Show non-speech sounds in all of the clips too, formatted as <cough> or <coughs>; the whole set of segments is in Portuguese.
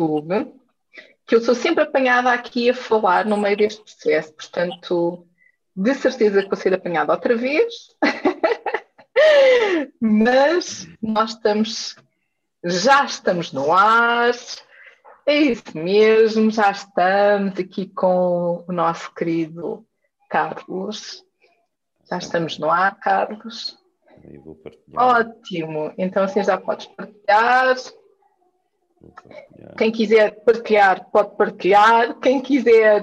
YouTube, que eu sou sempre apanhada aqui a falar no meio deste processo, portanto, de certeza que vou ser apanhada outra vez, <laughs> mas nós estamos, já estamos no ar, é isso mesmo, já estamos aqui com o nosso querido Carlos. Já estamos no ar, Carlos. Ótimo, então assim já podes partilhar. Quem quiser partilhar, pode partilhar. Quem quiser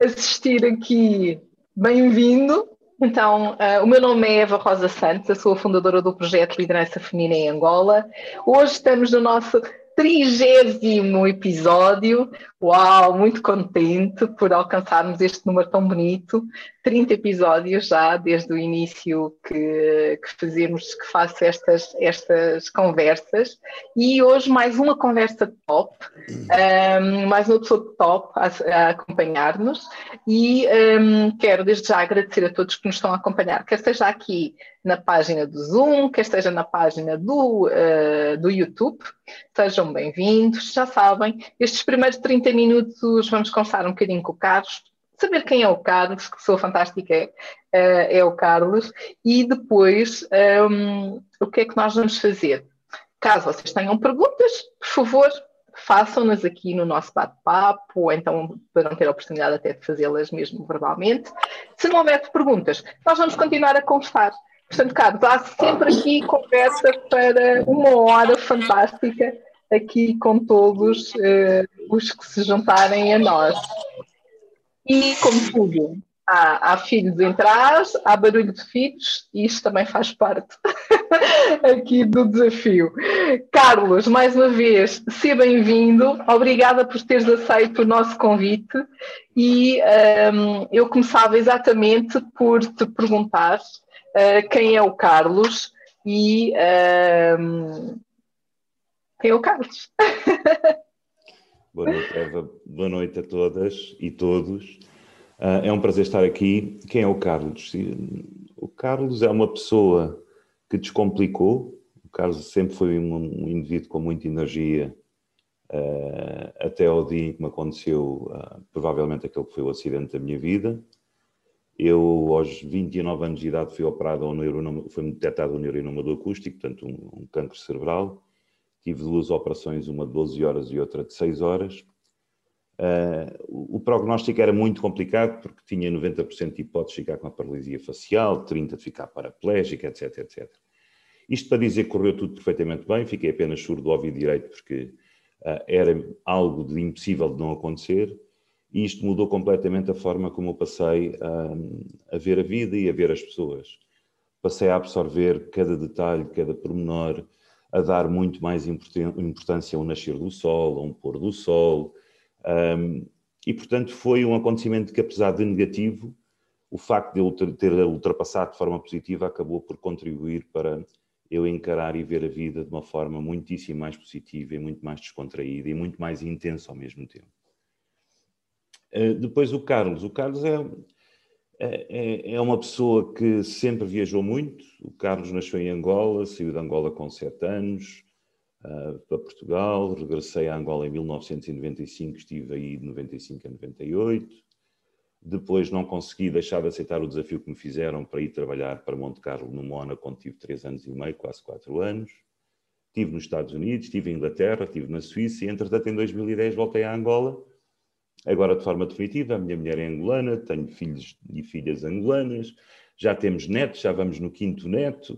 assistir aqui, bem-vindo. Então, uh, o meu nome é Eva Rosa Santos, eu sou a fundadora do projeto Liderança Feminina em Angola. Hoje estamos no nosso trigésimo episódio. Uau, muito contente por alcançarmos este número tão bonito. 30 episódios já desde o início que, que fazemos, que faço estas, estas conversas. E hoje mais uma conversa top, um, mais uma pessoa top a, a acompanhar-nos. E um, quero desde já agradecer a todos que nos estão a acompanhar, quer seja aqui na página do Zoom, quer esteja na página do, uh, do YouTube. Sejam bem-vindos. Já sabem, estes primeiros 30 minutos vamos conversar um bocadinho com o Carlos, saber quem é o Carlos, que pessoa fantástica é, uh, é o Carlos, e depois um, ehm, o que é que nós vamos fazer. Caso vocês tenham perguntas, por favor, façam-nas aqui no nosso bate-papo, ou então poderão ter a oportunidade até de fazê-las mesmo verbalmente. Se não houver perguntas, nós vamos continuar a conversar. Portanto, Carlos, há sempre aqui conversa para uma hora fantástica aqui com todos uh, os que se juntarem a nós. E, como tudo, há, há filhos em trás, há barulho de filhos, e isto também faz parte <laughs> aqui do desafio. Carlos, mais uma vez, seja bem-vindo. Obrigada por teres aceito o nosso convite. E um, eu começava exatamente por te perguntar uh, quem é o Carlos e uh, quem é o Carlos. <laughs> Boa noite, Eva. Boa noite a todas e todos. Uh, é um prazer estar aqui. Quem é o Carlos? O Carlos é uma pessoa que descomplicou. O Carlos sempre foi um, um indivíduo com muita energia, uh, até ao dia em que me aconteceu, uh, provavelmente, aquele que foi o acidente da minha vida. Eu, aos 29 anos de idade, fui operado ao neuronoma, foi detectado um neurinoma acústico, portanto, um, um cancro cerebral. Tive duas operações, uma de 12 horas e outra de 6 horas. Uh, o prognóstico era muito complicado porque tinha 90% de hipótese de ficar com a paralisia facial, 30% de ficar paraplégica, etc, etc. Isto para dizer que correu tudo perfeitamente bem, fiquei apenas surdo do ouvido direito porque uh, era algo de impossível de não acontecer e isto mudou completamente a forma como eu passei a, a ver a vida e a ver as pessoas. Passei a absorver cada detalhe, cada pormenor, a dar muito mais importância ao nascer do sol, a um pôr do sol. Um, e, portanto, foi um acontecimento que, apesar de negativo, o facto de eu ter ultrapassado de forma positiva acabou por contribuir para eu encarar e ver a vida de uma forma muitíssimo mais positiva e muito mais descontraída e muito mais intensa ao mesmo tempo. Eh, depois o Carlos. O Carlos é, é, é, é, uma pessoa que sempre viajou muito. O Carlos nasceu em Angola, saiu de Angola com sete anos uh, para Portugal. Regressei a Angola em 1995, estive aí de 95 a 98. Depois não consegui deixar de aceitar o desafio que me fizeram para ir trabalhar para Monte Carlo, no Mónaco, onde tive três anos e meio, quase quatro anos. Estive nos Estados Unidos, estive em Inglaterra, estive na Suíça e, entretanto, em 2010 voltei a Angola agora de forma definitiva. A minha mulher é angolana, tenho filhos e filhas angolanas, já temos netos, já vamos no quinto neto,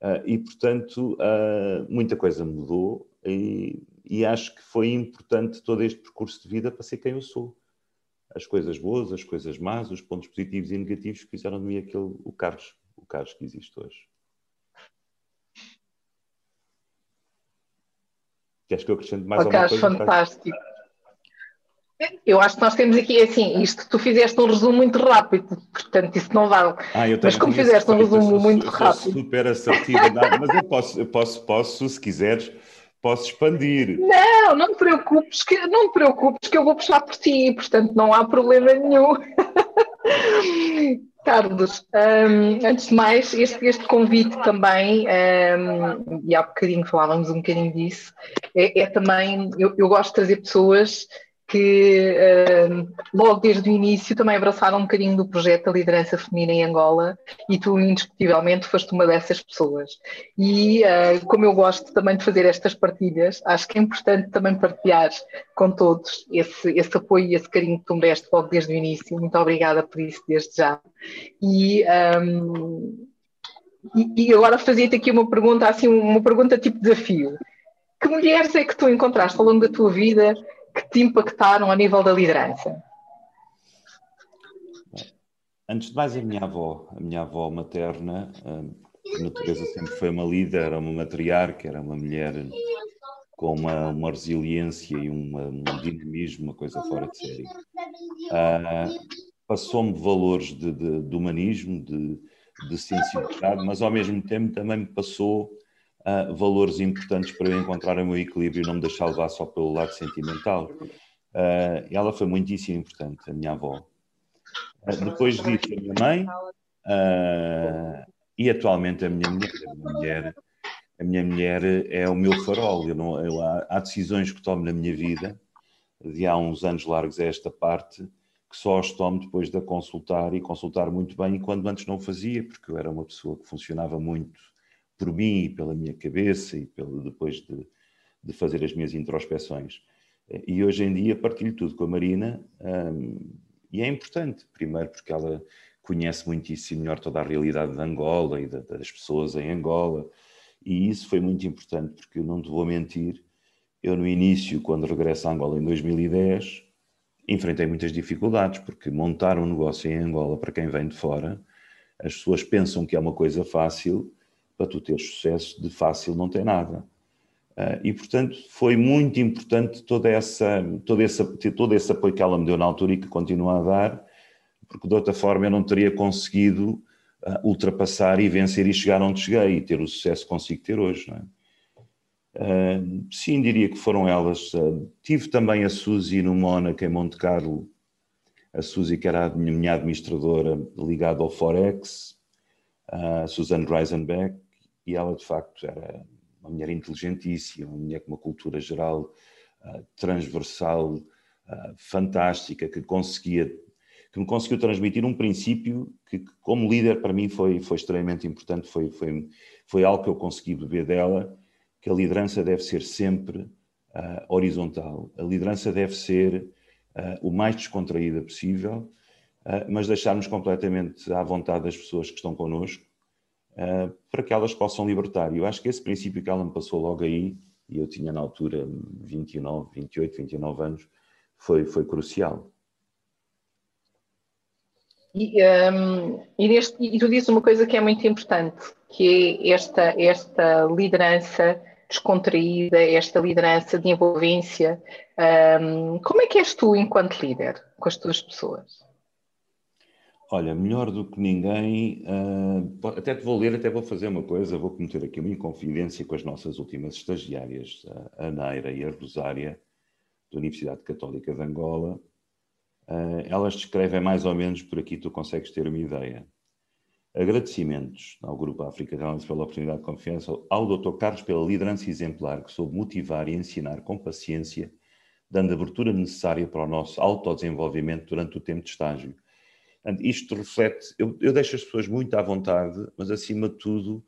uh, e portanto uh, muita coisa mudou e, e, acho que foi importante todo este percurso de vida para ser quem eu sou. As coisas boas, as coisas más, os pontos positivos e negativos que fizeram de mim aquele, o Carlos, o Carlos que existe hoje. Queres que eu acrescente mais okay, alguma coisa? fantástico. Eu acho que nós temos aqui, assim, isto, tu fizeste um resumo muito rápido, portanto isso não vale. Ah, mas como fizeste um resumo sou, muito rápido. super assertivo, mas eu posso, eu posso, posso, se quiseres, posso expandir. Não, não te preocupes, que, não te preocupes que eu vou puxar por ti, portanto não há problema nenhum. <laughs> Carlos, um, antes de mais, este, este convite também, um, e há bocadinho falávamos um bocadinho disso, é, é também, eu, eu, gosto de trazer pessoas que uh, logo desde o início também abraçaram um bocadinho do projeto da liderança feminina em Angola e tu indiscutivelmente foste uma dessas pessoas. E uh, como eu gosto também de fazer estas partilhas, acho que é importante também partilhar com todos esse, esse apoio e esse carinho que tu me deste logo desde o início. Muito obrigada por isso desde já. E, um, e, e agora fazia-te aqui uma pergunta, assim, uma pergunta tipo desafio. Que mulheres é que tu encontraste ao longo da tua vida que te impactaram a nível da liderança? Antes de mais, a minha avó, a minha avó materna, a natureza sempre foi uma líder, era uma matriarca, era uma mulher com uma, uma resiliência e uma, um dinamismo, uma coisa fora de série. Uh, Passou-me valores de, de, de humanismo, de, de, sensibilidade, mas ao mesmo tempo também me passou uh, valores importantes para eu encontrar o meu equilíbrio e não me deixar levar só pelo lado sentimental. Uh, ela foi muitíssimo importante, a minha avó. Uh, depois disso, a minha mãe e atualmente a minha mulher. A minha mulher, a minha mulher é o meu farol. Eu não, eu, há, há decisões que tomo na minha vida, de há uns anos largos a esta parte, que só as tomo depois de a consultar e consultar muito bem, e quando antes não fazia, porque eu era uma pessoa que funcionava muito por mim e pela minha cabeça e pelo, depois de, de fazer as minhas introspeções. E hoje em dia partilho tudo com a Marina e é importante, primeiro porque ela conhece muitíssimo melhor toda a realidade de Angola e das pessoas em Angola e isso foi muito importante porque eu não te vou mentir, eu no início, quando regresso a Angola em 2010, enfrentei muitas dificuldades porque montar um negócio em Angola para quem vem de fora, as pessoas pensam que é uma coisa fácil para tu ter sucesso, de fácil não tem nada. Uh, e, portanto, foi muito importante toda essa, todo, esse, todo esse apoio que ela me deu na altura e que continua a dar, porque de outra forma eu não teria conseguido uh, ultrapassar e vencer e chegar onde cheguei e ter o sucesso que consigo ter hoje. Não é? Uh, sim, diria que foram elas. tive também a Suzy no Mónaco, em Monte Carlo, a Suzy que era a minha administradora ligada ao Forex, a Suzanne Reisenbeck, e ela de facto era uma mulher inteligentíssima, uma mulher com uma cultura geral uh, transversal, uh, fantástica, que conseguia que me conseguiu transmitir um princípio que, como líder, para mim foi, foi extremamente importante, foi, foi, foi algo que eu consegui beber dela, que a liderança deve ser sempre uh, horizontal. A liderança deve ser o mais descontraída possível, mas deixarmos completamente à vontade das pessoas que estão connosco, uh, para que elas possam libertar. Eu acho que esse princípio que ela me passou logo aí, e eu tinha na altura 29, 28, 29 anos, foi, foi crucial. E, um, e, neste, e tu dizes uma coisa que é muito importante, que é esta, esta liderança descontraída, esta liderança de envolvência. Um, como é que és tu enquanto líder com as tuas pessoas? Olha, melhor do que ninguém, uh, até te vou ler, até vou fazer uma coisa, vou cometer aqui uma inconfidência com as nossas últimas estagiárias, a Neira e a Rosária, da Universidade Católica de Angola. Uh, elas descrevem mais ou menos, por aqui tu consegues ter uma ideia. Agradecimentos ao Grupo África de pela oportunidade de confiança, ao Dr. Carlos pela liderança exemplar que soube motivar e ensinar com paciência, dando abertura necessária para o nosso autodesenvolvimento durante o tempo de estágio isto reflete, eu, eu, deixo as pessoas muito à vontade, mas acima de tudo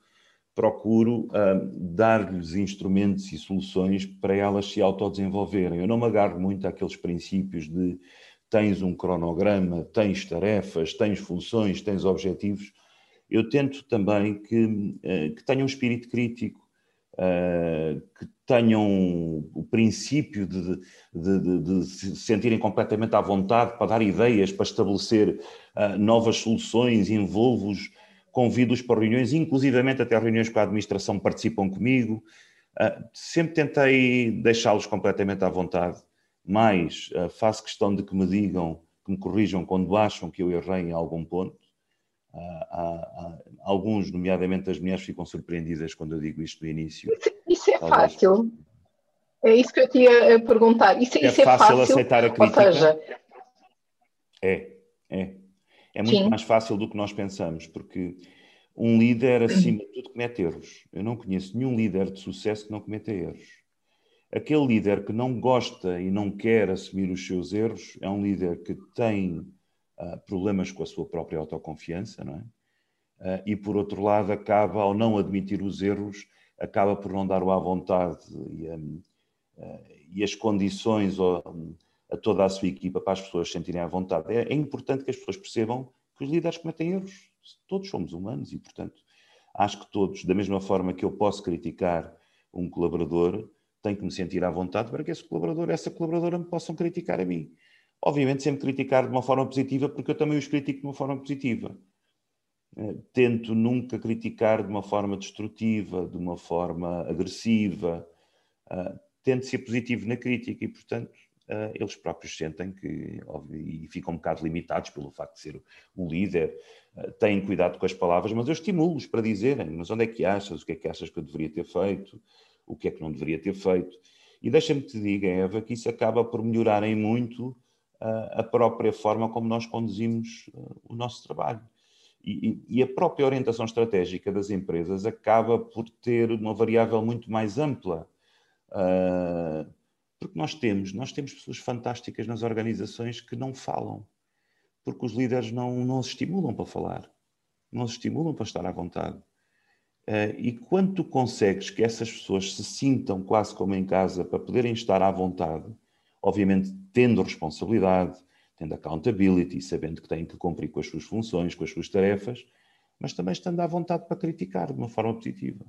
procuro dar-lhes instrumentos e soluções para elas se autodesenvolverem. Eu não me agarro muito àqueles princípios de tens um cronograma, tens tarefas, tens funções, tens objetivos. Eu tento também que, uh, que tenham um espírito crítico, uh, que tenham o princípio de, de, de, de, se sentirem completamente à vontade para dar ideias, para estabelecer uh, novas soluções, envolvo-os, convido-os para reuniões, inclusivamente até reuniões com a administração participam comigo. Uh, sempre tentei deixá-los completamente à vontade, mas faço questão de que me digam, que me corrijam quando acham que eu errei em algum ponto. Alguns, nomeadamente as mulheres, ficam surpreendidas quando eu digo isto no início. Isso é Talvez. fácil. É isso que eu tinha a perguntar. Isso, é, isso é fácil, aceitar a crítica. Ou seja... É, é. é muito Sim. mais fácil do que nós pensamos, porque um líder, acima de tudo, comete erros. Eu não conheço nenhum líder de sucesso que não cometa erros. Aquele líder que não gosta e não quer assumir os seus erros é um líder que tem uh, problemas com a sua própria autoconfiança, não é? Uh, e por outro lado, acaba, ao não admitir os erros, acaba por não dar o à vontade e, um, uh, e as condições um, a toda a sua equipa para as pessoas sentirem à vontade. É, é importante que as pessoas percebam que os líderes cometem erros. Todos somos humanos e, portanto, acho que todos, da mesma forma que eu posso criticar um colaborador, tenho que me sentir à vontade para que esse colaborador, essa colaboradora me possam criticar a mim. Obviamente sempre criticar de uma forma positiva, porque eu também os critico de uma forma positiva. Eh, tento nunca criticar de uma forma destrutiva, de uma forma agressiva. Eh, tento ser positivo na crítica e, portanto, eh, eles próprios sentem que, e ficam um bocado limitados pelo facto de ser o líder, têm cuidado com as palavras, mas eu estimulo-os para dizerem, mas onde é que achas, o que é que achas que eu deveria ter feito, o que é que não deveria ter feito. E deixa-me te diga, Eva, que isso acaba por melhorar em muito a própria forma como nós conduzimos uh, o nosso trabalho. E, e, a própria orientação estratégica das empresas acaba por ter uma variável muito mais ampla. Uh, porque nós temos, nós temos pessoas fantásticas nas organizações que não falam, porque os líderes não, não se estimulam para falar, não se estimulam para estar à vontade. Uh, e quando tu consegues que essas pessoas se sintam quase como em casa para poderem estar à vontade, obviamente tendo responsabilidade, tendo accountability, sabendo que têm que cumprir com as suas funções, com as suas tarefas, mas também estando à vontade para criticar de uma forma positiva.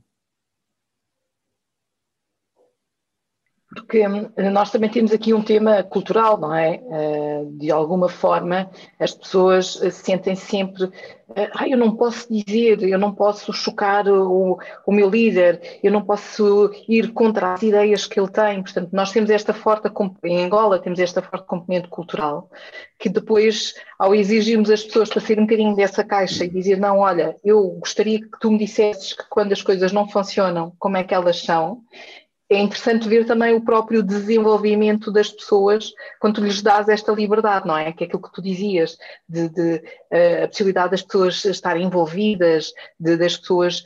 Porque hum, nós também temos aqui um tema cultural, não é? Eh, de alguma forma, as pessoas eh, sentem sempre, ah, eu não posso dizer, eu não posso chocar o, o meu líder, eu não posso ir contra as ideias que ele tem. Portanto, nós temos esta forte, em Angola, temos esta forte componente cultural, que depois, ao exigirmos as pessoas para sair um bocadinho dessa caixa e dizer, não, olha, eu gostaria que tu me dissesses que quando as coisas não funcionam, como é que elas são, é interessante ver também o próprio desenvolvimento das pessoas quando lhes dás esta liberdade, não é? Que é aquilo que tu dizias, de, de uh, a possibilidade das pessoas estarem envolvidas, de, das pessoas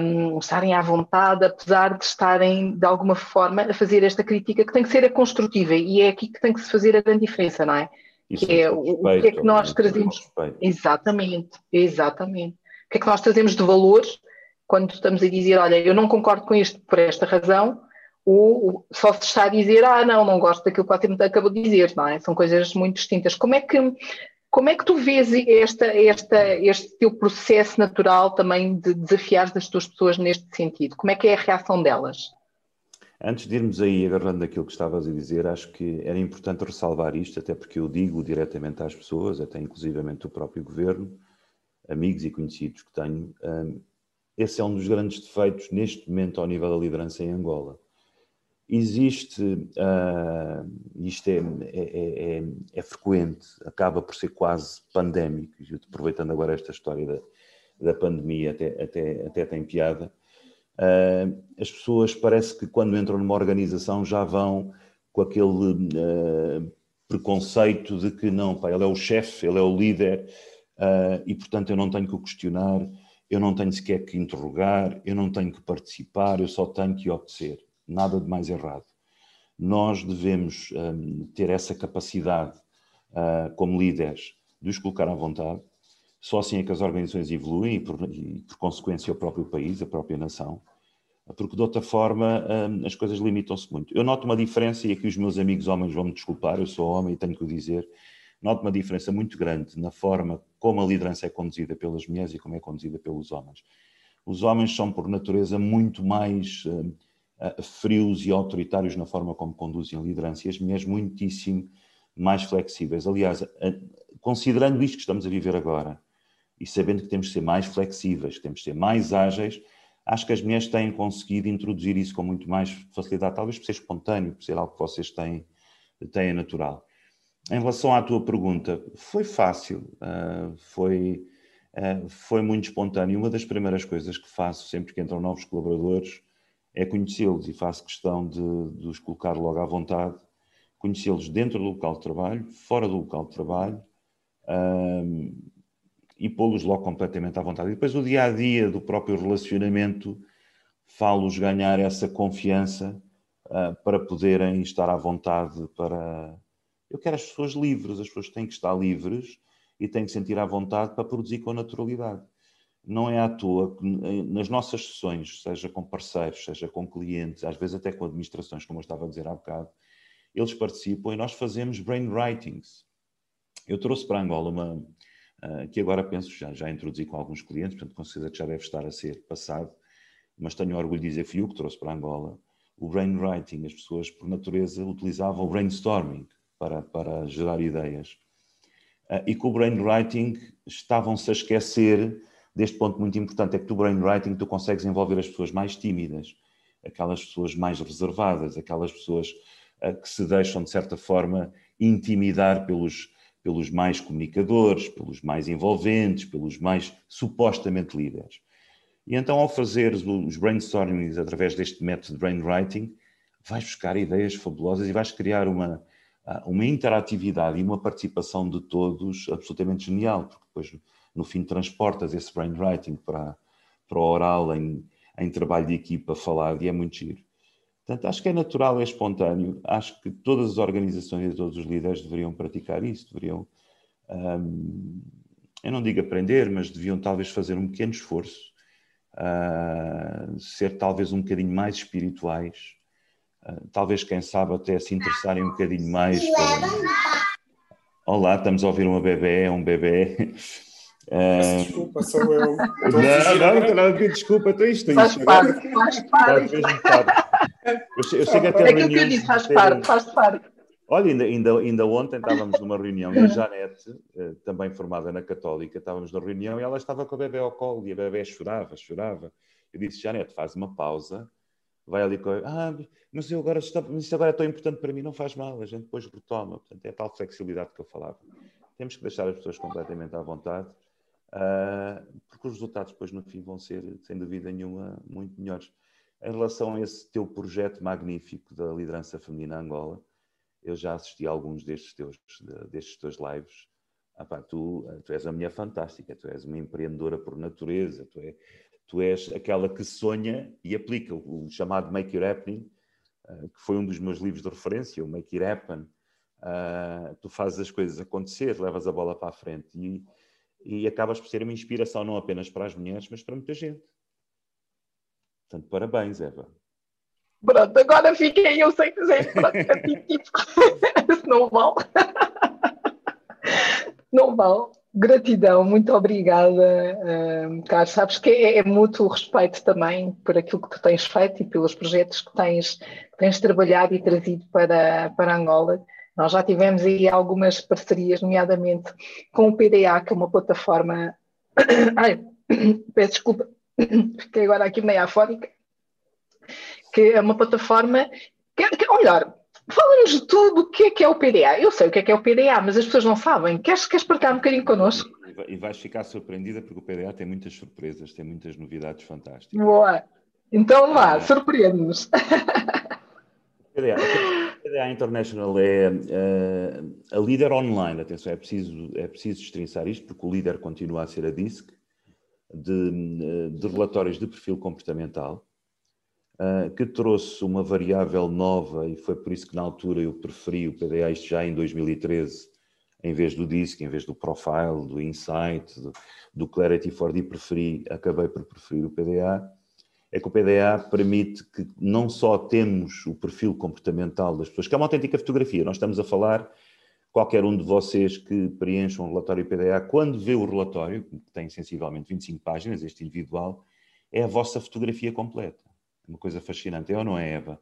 um, estarem à vontade, apesar de estarem, de alguma forma, a fazer esta crítica que tem que ser a construtiva e é aqui que tem que se fazer a grande diferença, não é? Isso que é o, o que é que nós trazemos. Exatamente, exatamente. O que é que nós trazemos de valores quando estamos a dizer, olha, eu não concordo com isto por esta razão, ou só se está a dizer, ah, não, não gosto daquilo que o Patrícia acabou de dizer, não é? São coisas muito distintas. Como é que, como é que tu vês esta, esta, este teu processo natural também de desafiar as tuas pessoas neste sentido? Como é que é a reação delas? Antes de irmos aí agarrando aquilo que estavas a dizer, acho que era importante ressalvar isto, até porque eu digo diretamente às pessoas, até inclusivamente o próprio governo, amigos e conhecidos que tenho, um, esse é um dos grandes defeitos neste momento ao nível da liderança em Angola existe, uh, isto é, é, é, é, frequente, acaba por ser quase pandémico, aproveitando agora esta história da, da pandemia, até, até, até tem piada, uh, as pessoas parece que quando entram numa organização já vão com aquele uh, preconceito de que não, pá, ele é o chefe, ele é o líder, e portanto eu não tenho que o questionar, eu não tenho sequer que interrogar, eu não tenho que participar, eu só tenho que obedecer nada de mais errado. Nós devemos um, ter essa capacidade, uh, como líderes, de os colocar à vontade. Só assim é que as organizações evoluem e, por, e, por consequência, o próprio país, a própria nação. Porque, de outra forma, um, as coisas limitam-se muito. Eu noto uma diferença, e aqui os meus amigos homens vão me desculpar, eu sou homem e tenho que o dizer, noto uma diferença muito grande na forma como a liderança é conduzida pelas mulheres e como é conduzida pelos homens. Os homens são, por natureza, muito mais. Uh, frios e autoritários na forma como conduzem a liderança e as mulheres muitíssimo mais flexíveis. Aliás, considerando isto que estamos a viver agora e sabendo que temos de ser mais flexíveis, que temos de ser mais ágeis, acho que as mulheres têm conseguido introduzir isso com muito mais facilidade, talvez por ser espontâneo, por ser algo que vocês têm, têm natural. Em relação à tua pergunta, foi fácil, ah, foi, ah, foi muito espontâneo. Uma das primeiras coisas que faço sempre que entram novos colaboradores é conhecê-los e faço questão de, de os colocar logo à vontade, conhecê-los dentro do local de trabalho, fora do local de trabalho, um, e pô-los logo completamente à vontade. E depois o dia a dia do próprio relacionamento fá-los ganhar essa confiança uh, para poderem estar à vontade para. Eu quero as pessoas livres, as pessoas têm que estar livres e têm que sentir à vontade para produzir com naturalidade. Não é à toa que nas nossas sessões, seja com parceiros, seja com clientes, às vezes até com administrações, como eu estava a dizer há bocado, eles participam e nós fazemos brain writings. Eu trouxe para Angola uma, uh, que agora penso, já, já introduzi com alguns clientes, portanto, com certeza que já deve estar a ser passado, mas tenho orgulho de dizer, fui eu que trouxe para Angola, o brainwriting. As pessoas, por natureza, utilizavam o brainstorming para, para gerar ideias. Uh, e com o brainwriting estavam-se a esquecer deste ponto muito importante, é que o brainwriting tu consegues envolver as pessoas mais tímidas, aquelas pessoas mais reservadas, aquelas pessoas uh, que se deixam, de certa forma, intimidar pelos, pelos mais comunicadores, pelos mais envolventes, pelos mais supostamente líderes. E então, ao fazer os brainstormings através deste método de brainwriting, vais buscar ideias fabulosas e vais criar uma, ah, uma interatividade e uma participação de todos absolutamente genial, porque depois, no fim, transportas esse brainwriting para, para o oral em, em trabalho de equipa, falado, e é muito giro. Portanto, acho que é natural, é espontâneo. Acho que todas as organizações e todos os líderes deveriam praticar isso, deveriam, hum, eu não digo aprender, mas deviam talvez fazer um pequeno esforço, uh, ser talvez um bocadinho mais espirituais, uh, talvez, quem sabe, até se interessarem um bocadinho mais. Para... Olá, estamos a ouvir uma bebê, um bebê. Uh... Desculpa, sou eu. <laughs> Não, não, não, não, desculpa, então isto é Faz parte, faz parte. Eu, eu chego até é aquilo que eu disse, faz parte, faz parte. Olha, ainda, ainda, ainda ontem estávamos numa reunião e a Janete, eh, também formada na Católica, estávamos na reunião e ela estava com a bebê ao colo e a bebê chorava, chorava. Eu disse, Janete, faz uma pausa, vai ali com ah, mas eu agora, isto agora é tão importante para mim, não faz mal, a gente depois retoma. Portanto, é a tal flexibilidade que eu falava. Temos que deixar as pessoas completamente à vontade, uh, porque os resultados depois no fim vão ser, sem dúvida nenhuma, muito melhores. Em relação a esse teu projeto magnífico da liderança feminina Angola, eu já assisti a alguns destes teus, destes teus lives. Ah, pá, tu, tu és a mulher fantástica, tu és uma empreendedora por natureza, tu, é, tu és aquela que sonha e aplica o, chamado Make It Happening, uh, que foi um dos meus livros de referência, o Make It Happen. Tu fazes as coisas acontecer, levas a bola para a frente e, e acabas por ser uma inspiração não apenas para as mulheres, mas para muita gente. Portanto, parabéns, Eva. Pronto, agora fiquei eu sem dizer, pronto, tipo, <laughs> não vale. Não vale. Gratidão, muito obrigada, um, Carlos. Sabes que é, é mútuo respeito também por aquilo que tu tens feito e pelos projetos que tens, que tens trabalhado e trazido para, para Angola. Nós já tivemos aí algumas parcerias, nomeadamente com o PDA, que é uma plataforma. <coughs> Ai, <coughs> peço desculpa, <coughs> fiquei agora aqui meio afónica que é uma plataforma que, que melhor, fala-nos de tudo o que é que é o PDA. Eu sei o que é que é o PDA, mas as pessoas não sabem. Queres, queres partilhar um bocadinho connosco? E vais ficar surpreendida porque o PDA tem muitas surpresas, tem muitas novidades fantásticas. Boa! Então vá, surpreende-nos. O PDA, PDA International é uh, a líder online. Atenção, é preciso, é preciso destrinçar isto porque o líder continua a ser a DISC de, eh, de relatórios de perfil comportamental ah, que trouxe uma variável nova e foi por isso que na altura eu preferi o PDA, isto já em 2013, em vez do DISC, em vez do Profile, do Insight, do, do Clarity 4D, preferi, acabei por preferir o PDA, é que o PDA permite que não só temos o perfil comportamental das pessoas, que é uma autêntica fotografia, nós estamos a falar, qualquer um de vocês que preencha um relatório PDA, quando vê o relatório, que tem sensivelmente 25 páginas, este individual, é a vossa fotografia completa uma coisa fascinante, é ou não é, Eva?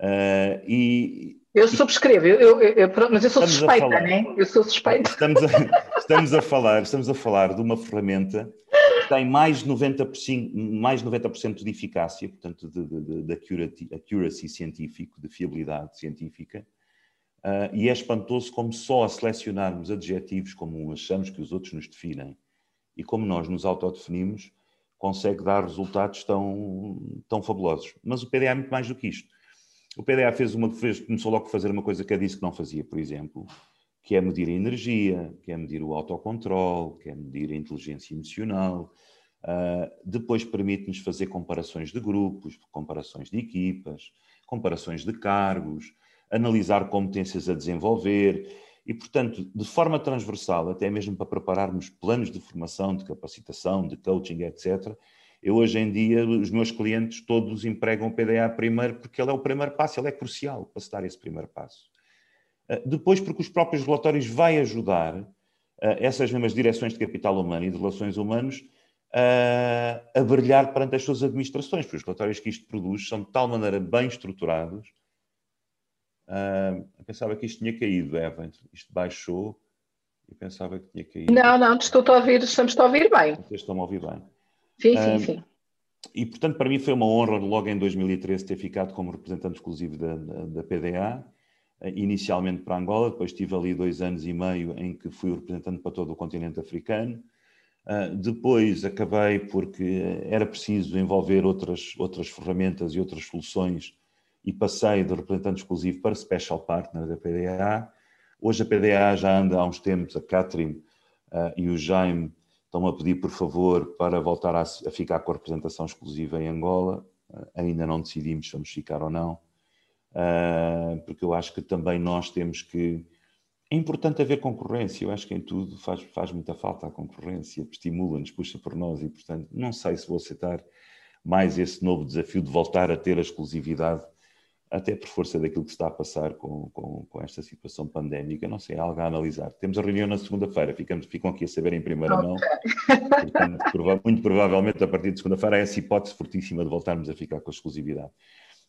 Uh, e, eu subscrevo, eu, eu, eu, mas eu sou suspeita, né? Eu sou suspeita. Estamos a, estamos a falar, estamos a falar de uma ferramenta tem mais 90%, mais 90 de eficácia, portanto, de, de, de accuracy, accuracy científico, de fiabilidade científica, uh, e é espantoso como só a selecionarmos adjetivos como achamos que os outros nos definem e como nós nos autodefinimos, consegue dar resultados tão, tão fabulosos. Mas o PDA é muito mais do que isto. O PDA fez uma, fez, começou logo a fazer uma coisa que eu disse que não fazia, por exemplo, que é medir a energia, que é medir o autocontrole, que é medir a inteligência emocional. Uh, depois permite-nos fazer comparações de grupos, comparações de equipas, comparações de cargos, analisar competências a desenvolver e, portanto, de forma transversal, até mesmo para prepararmos planos de formação, de capacitação, de coaching, etc. Eu, hoje em dia, os meus clientes todos empregam o PDA primeiro porque ele é o primeiro passo, ele é crucial para se dar esse primeiro passo. Ah, depois, porque os próprios relatórios vai ajudar ah, essas mesmas direções de capital humano e de relações humanas a, a brilhar perante as suas administrações, porque os relatórios que isto produz são de tal maneira bem estruturados. Eu pensava que isto tinha caído, Eva. Isto baixou e pensava que tinha caído. Não, não, estou a ouvir, estamos a ouvir bem. Vocês estão a ouvir bem. Sim, sim, sim. E, portanto, para mim foi uma honra, logo em 2013, ter ficado como representante exclusivo da, da PDA, inicialmente para Angola, depois tive ali dois anos e meio em que fui representante para todo o continente africano, Uh, depois acabei porque era preciso envolver outras, outras ferramentas e outras soluções e passei de representante exclusivo para Special Partner da PDA. Hoje a PDA já anda há uns tempos, a Catherine uh, e o Jaime estão a pedir, por favor, para voltar a, ficar com a representação exclusiva em Angola. Uh, ainda não decidimos se vamos ficar ou não, porque eu acho que também nós temos que é importante haver concorrência, eu acho que em tudo faz, faz muita falta a concorrência, estimula-nos, puxa por nós e, portanto, não sei se vou aceitar mais esse novo desafio de voltar a ter a exclusividade, até por força daquilo que se está a passar com, com, com esta situação pandémica, não sei, é algo a analisar. Temos a reunião na segunda-feira, ficam aqui a saber em primeira okay. mão, portanto, prova muito provavelmente a partir de segunda-feira há essa hipótese fortíssima de voltarmos a ficar com a exclusividade.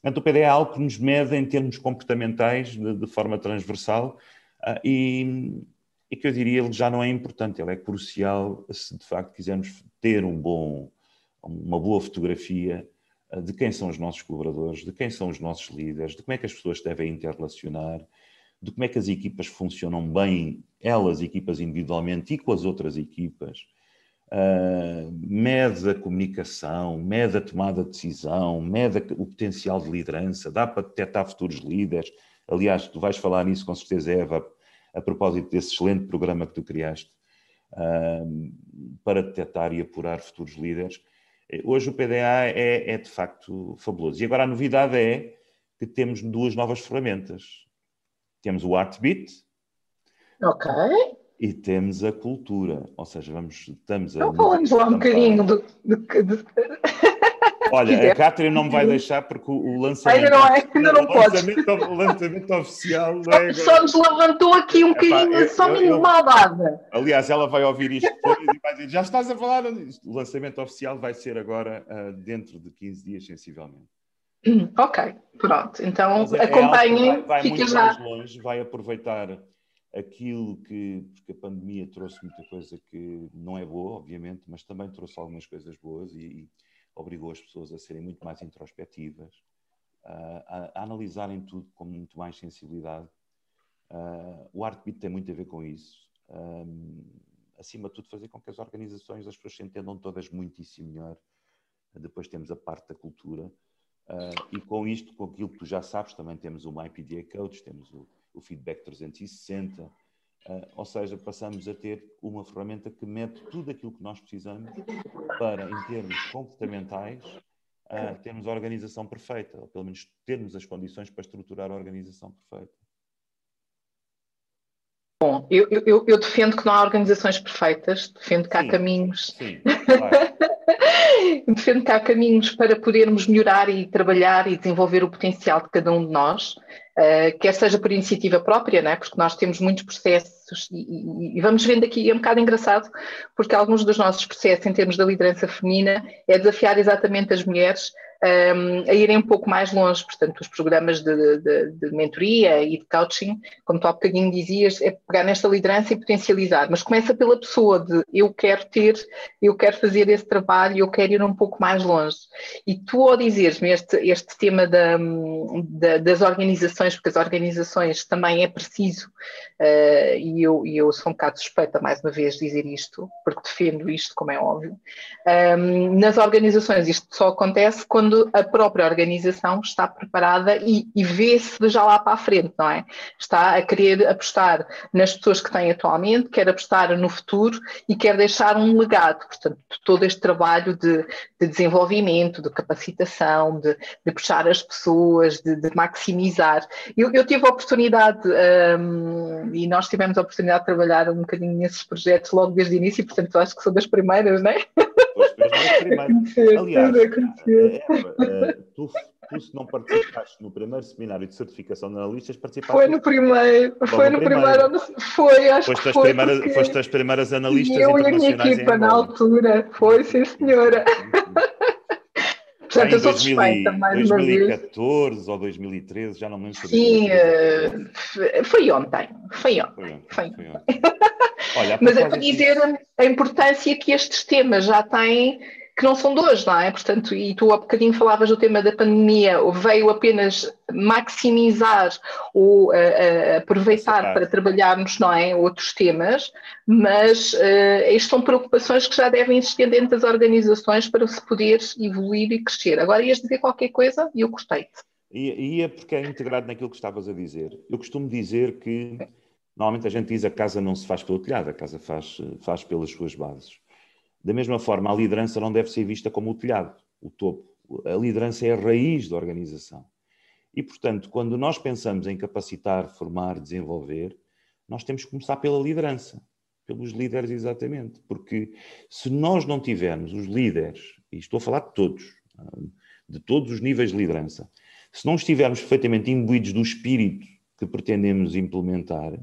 Portanto, o PD é algo que nos mede em termos comportamentais de, de forma transversal, Uh, e, e, que eu diria ele já não é importante, ele é crucial se de facto quisermos ter um bom, uma boa fotografia uh, de quem são os nossos colaboradores, de quem são os nossos líderes, de como é que as pessoas devem interrelacionar, de como é que as equipas funcionam bem, elas, equipas individualmente e com as outras equipas. Uh, mede a comunicação, mede a tomada de decisão, mede o potencial de liderança, dá para detectar futuros líderes, Aliás, tu vais falar nisso com certeza, Eva, a propósito desse excelente programa que tu criaste uh, para detectar e apurar futuros líderes. Eh, hoje o PDA é, é, de facto fabuloso. E agora a novidade é que temos duas novas ferramentas. Temos o Artbeat. Ok. E temos a cultura, ou seja, vamos, estamos a. Então, falamos lá um bocadinho do, do, do, Olha, a Catherine não me vai deixar porque o, lançamento. Ainda não é, ainda não pode. O lançamento oficial. Só, é só nos levantou aqui um bocadinho, só eu, maldade. Aliás, ela vai ouvir isto depois e vai dizer: já estás a falar. O lançamento oficial vai ser agora uh, dentro de 15 dias, sensivelmente. Ok, pronto. Então é acompanhem. Vai, vai muito já. mais longe, vai aproveitar aquilo que, porque a pandemia trouxe muita coisa que não é boa, obviamente, mas também trouxe algumas coisas boas e, obrigou as pessoas a serem muito mais introspectivas, a, a analisarem tudo com muito mais sensibilidade. Uh, o Artbeat tem muito a ver com isso. Um, acima de tudo, fazer com que as organizações, as pessoas se entendam todas muitíssimo melhor. Depois temos a parte da cultura. Uh, e com isto, com aquilo que tu já sabes, também temos o MyPDA Coach, temos o, o Feedback 360, Uh, ou seja, passamos a ter uma ferramenta que mete tudo aquilo que nós precisamos para, em termos comportamentais, uh, termos a organização perfeita, ou pelo menos termos as condições para estruturar a organização perfeita. Bom, eu, eu, eu defendo que não há organizações perfeitas, defendo que há sim, caminhos. Sim, <laughs> claro. defendo que há caminhos para podermos melhorar e trabalhar e desenvolver o potencial de cada um de nós. Uh, quer seja por iniciativa própria, né? porque nós temos muitos processos e, e, e, vamos vendo aqui, é um bocado engraçado, porque alguns dos nossos processos em termos da liderança feminina é desafiar exatamente as mulheres um, a irem um pouco mais longe. Portanto, os programas de, de, de, mentoria e de coaching, como tu há bocadinho dizias, é pegar nesta liderança e potencializar. Mas começa pela pessoa de eu quero ter, eu quero fazer esse trabalho, eu quero ir um pouco mais longe. E tu, ao dizeres-me este, este tema da, da, das organizações, porque as organizações também é preciso, uh, e eu, eu sou um bocado suspeita, mais uma vez, dizer isto, porque defendo isto, como é óbvio. Um, nas organizações, isto só acontece quando quando a própria organização está preparada e, e vê-se já lá para a frente, não é? Está a querer apostar nas pessoas que têm atualmente, quer apostar no futuro e quer deixar um legado. Portanto, todo este trabalho de, de desenvolvimento, de capacitação, de, de puxar as pessoas, de, de maximizar. Eu, eu, tive a oportunidade, um, e nós tivemos a oportunidade de trabalhar um bocadinho nesses projetos logo desde o início, portanto, acho que sou das primeiras, não é? <laughs> Aliás, é, é, tu, tu, se não participaste no primeiro seminário de certificação de analistas, participaste. Foi no primeiro, foi no primeiro, primeiro foi, acho foste que foi. Primeiras, porque... Foste as primeiras analistas eu e a minha equipa na altura, foi, sim senhora. Portanto, eu sou 2000, suspeita, mais 2014 ou 2013, já não me lembro. Sim, uh, foi ontem. Foi ontem. Foi ontem. Foi ontem. Olha, Mas é para dizer a importância que estes temas já têm que não são dois, não é? Portanto, e tu há bocadinho falavas do tema da pandemia, veio apenas maximizar ou uh, uh, aproveitar para trabalharmos, não é? Outros temas, mas uh, estas são preocupações que já devem existir dentro das organizações para se poder evoluir e crescer. Agora ias dizer qualquer coisa e eu gostei-te. E, e é porque é integrado naquilo que estavas a dizer. Eu costumo dizer que normalmente a gente diz a casa não se faz pelo telhado, a casa faz, faz pelas suas bases. Da mesma forma, a liderança não deve ser vista como o telhado, o topo. A liderança é a raiz da organização. E, portanto, quando nós pensamos em capacitar, formar, desenvolver, nós temos que começar pela liderança, pelos líderes exatamente. Porque se nós não tivermos os líderes, e estou a falar de todos, de todos os níveis de liderança, se não estivermos perfeitamente imbuídos do espírito que pretendemos implementar,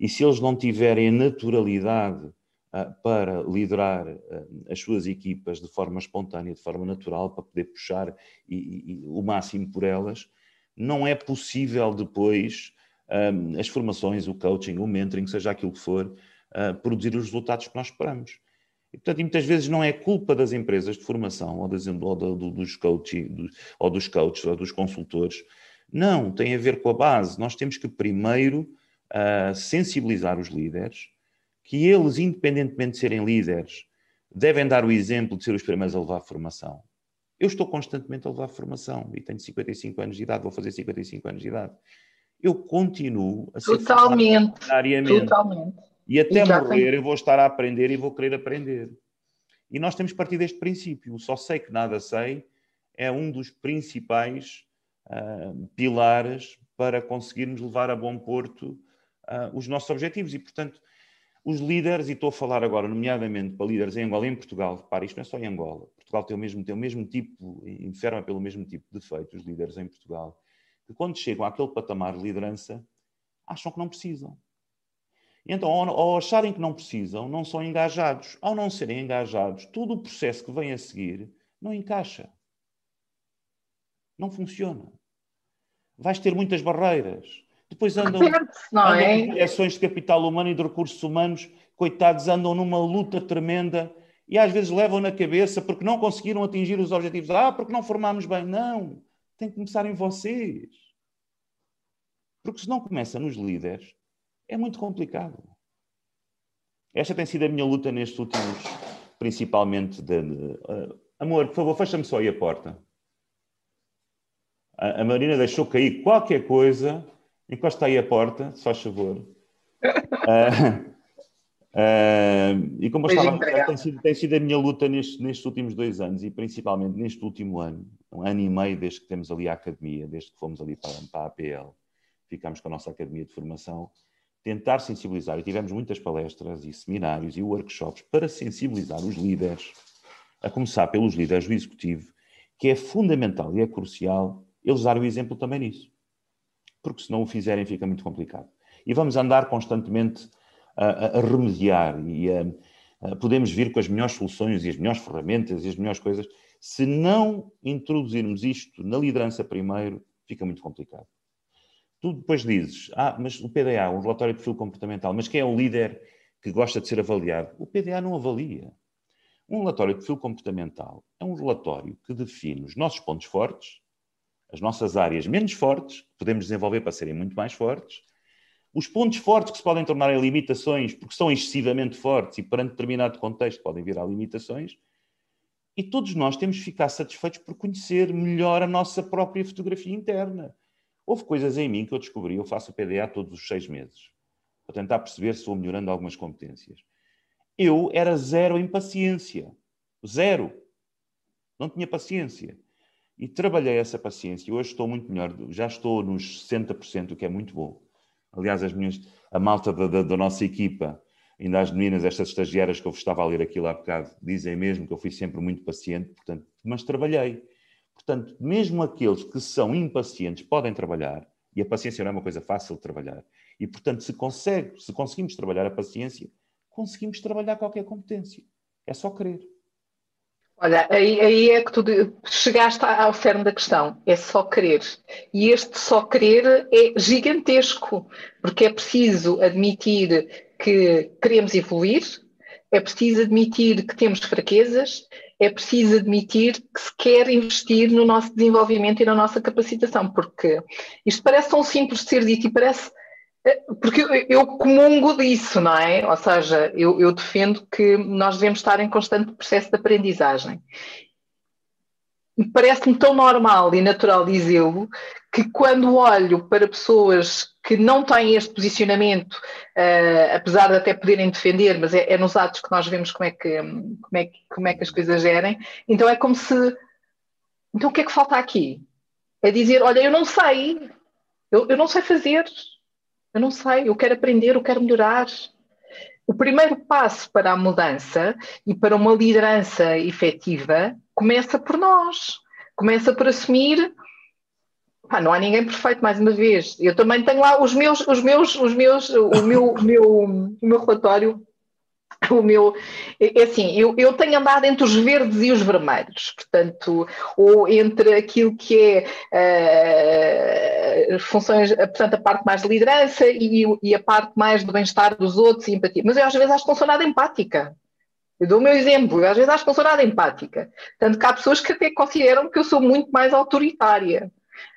e se eles não tiverem a naturalidade ah, para liderar ah, as suas equipas de forma espontânea, de forma natural, para poder puxar e, e, o máximo por elas, não é possível depois ah, as formações, o coaching, o mentoring, seja aquilo que for, uh, produzir os resultados que nós esperamos. E, portanto, e muitas vezes não é culpa das empresas de formação, ou, das, ou do, dos coaching, do, ou dos coaches, ou dos consultores. Não, tem a ver com a base. Nós temos que primeiro uh, sensibilizar os líderes, que eles, independentemente de serem líderes, devem dar o exemplo de ser os primeiros a levar a formação. Eu estou constantemente a levar a formação e tenho 55 anos de idade, vou fazer 55 anos de idade. Eu continuo a ser totalmente, totalmente. E até Exatamente. morrer eu vou estar a aprender e vou querer aprender. E nós temos partir deste princípio. O só sei que nada sei é um dos principais uh, pilares para conseguirmos levar a bom porto uh, os nossos objetivos. E, portanto, os líderes, e estou a falar agora, nomeadamente para líderes em Angola e em Portugal, repare, isto não é só em Angola. Portugal tem o mesmo, tem o mesmo tipo, enferma pelo mesmo tipo de defeito, os líderes em Portugal, que quando chegam àquele patamar de liderança, acham que não precisam. Então, ao acharem que não precisam, não são engajados. Ao não serem engajados, todo o processo que vem a seguir não encaixa. Não funciona. Vais ter muitas barreiras depois andam, não é? em direções de capital humano e de recursos humanos, coitados, andam numa luta tremenda e às vezes levam na cabeça porque não conseguiram atingir os objetivos. Ah, porque não formámos bem. Não, tem que começar em vocês. Porque se não começa nos líderes, é muito complicado. Esta tem sido a minha luta nestes últimos, principalmente de, de uh, amor, por favor, fecha-me só aí a porta. A, a Marina deixou cair qualquer coisa encosta aí a porta, se faz favor. uh, <laughs> uh, e como eu estava a tem sido, tem sido a minha luta nestes, nestes últimos dois anos e principalmente neste último ano, um ano e meio desde que temos ali a academia, desde que fomos ali para, para a APL, ficámos com a nossa academia de formação, tentar sensibilizar, e tivemos muitas palestras e seminários e workshops para sensibilizar os líderes, a começar pelos líderes do executivo, que é fundamental e é crucial eles darem o exemplo também nisso porque se não o fizerem fica muito complicado. E vamos andar constantemente a, a remediar e a, a, podemos vir com as melhores soluções e as melhores ferramentas e as melhores coisas. Se não introduzirmos isto na liderança primeiro, fica muito complicado. Tu depois dizes, ah, mas o PDA, um relatório de perfil comportamental, mas quem é o líder que gosta de ser avaliado? O PDA não avalia. Um relatório de perfil comportamental é um relatório que define os nossos pontos fortes as nossas áreas menos fortes, que podemos desenvolver para serem muito mais fortes, os pontos fortes que se podem tornar em limitações, porque são excessivamente fortes e perante determinado contexto podem virar limitações, E todos nós temos de ficar satisfeitos por conhecer melhor a nossa própria fotografia interna. Houve coisas em mim que eu descobri, eu faço o PDA todos os seis meses, para tentar perceber se vou melhorando algumas competências. Eu era zero em paciência. Zero. Não tinha paciência. E trabalhei essa paciência. Hoje estou muito melhor. Já estou nos 60%, o que é muito bom. Aliás, as minhas, a malta da, da, da nossa equipa, ainda as meninas, estas estagiárias que eu vos estava a ler aqui lá bocado, dizem mesmo que eu fui sempre muito paciente, portanto, mas trabalhei. Portanto, mesmo aqueles que são impacientes podem trabalhar, e a paciência não é uma coisa fácil de trabalhar. E, portanto, se, consegue, se conseguimos trabalhar a paciência, conseguimos trabalhar qualquer competência. É só querer. Olha, aí, aí é que tu chegaste ao cerne da questão, é só querer. E este só querer é gigantesco, porque é preciso admitir que queremos evoluir, é preciso admitir que temos fraquezas, é preciso admitir que se quer investir no nosso desenvolvimento e na nossa capacitação, porque isto parece tão simples de ser dito e parece porque eu comungo disso, não é? Ou seja, eu, eu, defendo que nós devemos estar em constante processo de aprendizagem. Parece-me tão normal e natural dizê-lo que quando olho para pessoas que não têm este posicionamento, uh, apesar de até poderem defender, mas é, é, nos atos que nós vemos como é que, como é que, como é que as coisas gerem, então é como se. Então o que é que falta aqui? É dizer: olha, eu não sei, eu, eu não sei fazer, eu não sei, eu quero aprender, eu quero melhorar. O primeiro passo para a mudança e para uma liderança efetiva começa por nós. Começa por assumir. Ah, não há ninguém perfeito, mais uma vez. Eu também tenho lá os meus, os meus, os meus, o meu, o meu, o meu relatório <laughs> o meu. É, é assim, eu, eu tenho andado entre os verdes e os vermelhos, portanto, ou entre aquilo que é uh, funções, portanto, a parte mais de liderança e, e a parte mais do bem-estar dos outros e empatia. Mas eu às vezes acho que não sou nada empática. Eu dou o meu exemplo, eu às vezes acho que não sou nada empática. Tanto que há pessoas que até consideram que eu sou muito mais autoritária.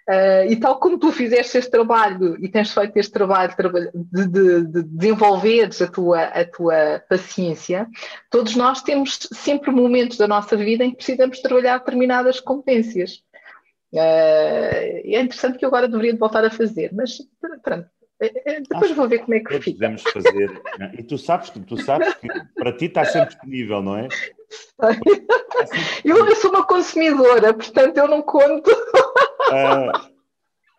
Uh, e tal como tu fizeste este trabalho e tens feito este trabalho de, de, de desenvolveres a tua, a tua paciência, todos nós temos sempre momentos da nossa vida em que precisamos trabalhar determinadas competências. Uh, é interessante que eu agora deveria voltar a fazer, mas pronto, eh, depois Acho vou ver como é que fica. Podemos fazer. E tu sabes, tu sabes que para ti está sempre disponível, não é? Eu, eu sou uma consumidora, portanto eu não conto. Uh,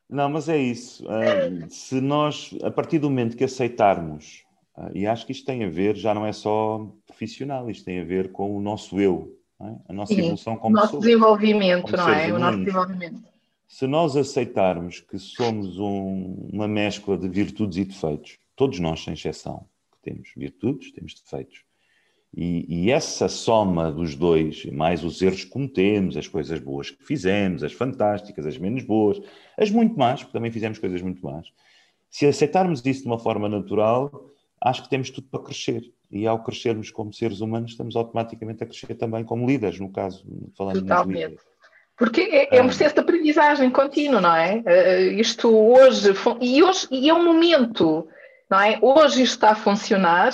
não, mas é isso. Uh, se nós, a partir do momento que aceitarmos, uh, e acho que isto tem a ver, já não é só profissional, isto tem a ver com o nosso eu, é? a nossa Sim, evolução como O nosso pessoa, desenvolvimento, não é? Humanos. O nosso desenvolvimento. Se nós aceitarmos que somos um, uma mescla de virtudes e defeitos, todos nós, sem exceção, temos virtudes, temos defeitos, e, e, essa soma dos dois, mais os erros que cometemos, as coisas boas que fizemos, as fantásticas, as menos boas, as muito más, porque também fizemos coisas muito más, se aceitarmos isso de uma forma natural, acho que temos tudo para crescer. E ao crescermos como seres humanos, estamos automaticamente a crescer também como líderes, no caso, falando Totalmente. Porque é, é, um ah. processo de aprendizagem contínuo, não é? Uh, isto hoje, e hoje, e é um momento, não é? Hoje isto está a funcionar,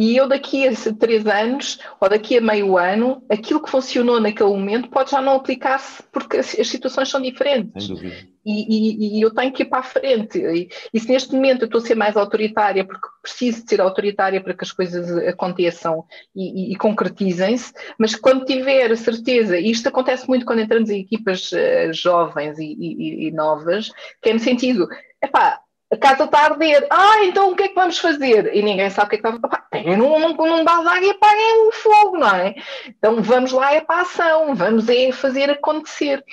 e eu daqui a três anos ou daqui a meio ano, aquilo que funcionou naquele momento pode já não aplicar-se porque as, as, situações são diferentes. Sem dúvida. E, e, e, eu tenho que ir para a frente. E, e, se neste momento eu estou a ser mais autoritária, porque preciso de ser autoritária para que as coisas aconteçam e, concretizem-se, mas quando tiver a certeza, e isto acontece muito quando entramos em equipas uh, jovens e, novas, que é no sentido, epá, a casa está a arder. Ah, então o que é que vamos fazer? E ninguém sabe o que é que a fazer. Peguem num, num, e apaguem o fogo, não é? Então vamos lá é para a ação, vamos é fazer acontecer.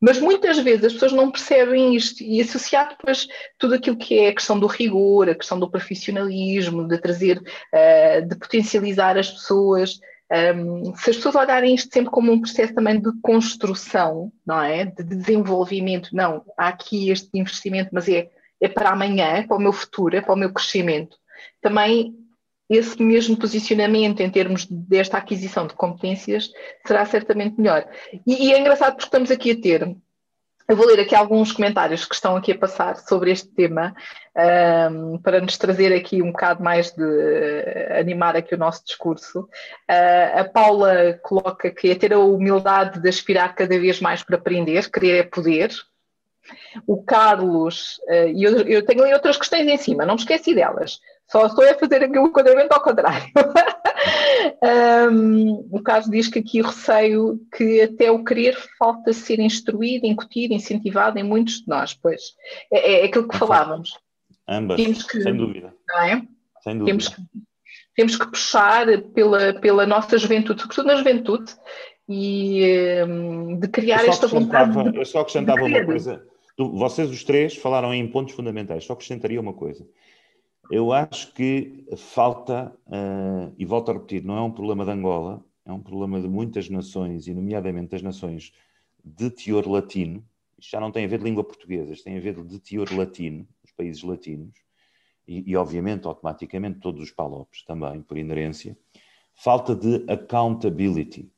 Mas muitas vezes as pessoas não percebem isto e associar depois tudo aquilo que é a questão do rigor, a questão do profissionalismo, de trazer, uh, de potencializar as pessoas. Um, se as pessoas olharem isto sempre como um processo também de construção, não é? De desenvolvimento, não, há aqui este investimento, mas é é para amanhã, é para o meu futuro, é para o meu crescimento. Também esse mesmo posicionamento em termos desta aquisição de competências será certamente melhor. E, e é engraçado porque estamos aqui a ter Eu vou ler aqui alguns comentários que estão aqui a passar sobre este tema, um, para nos trazer aqui um bocado mais de animar aqui o nosso discurso. Uh, a Paula coloca que é ter a humildade de aspirar cada vez mais para aprender, querer é poder. O Carlos, uh, e eu, eu, tenho ali outras questões em cima, não me esqueci delas. Só estou a fazer aqui o enquadramento ao contrário. <laughs> um, o caso diz que aqui receio que até o querer falta ser instruído, incutido, incentivado em muitos de nós, pois é, é aquilo que falávamos. Ambas, que, sem dúvida. Não é? Sem dúvida. Temos que, temos que puxar pela, pela nossa juventude, sobretudo na juventude, e um, de criar esta vontade. De, eu só acrescentava uma coisa. Vocês os três falaram em pontos fundamentais, só acrescentaria uma coisa. Eu acho que falta, uh, e volto a repetir, não é um problema de Angola, é um problema de muitas nações, e nomeadamente das nações de teor latino. Isto já não tem a ver de língua portuguesa, isto tem a ver de teor latino, os países latinos, e, e obviamente, automaticamente, todos os palopes também, por inerência. Falta de accountability,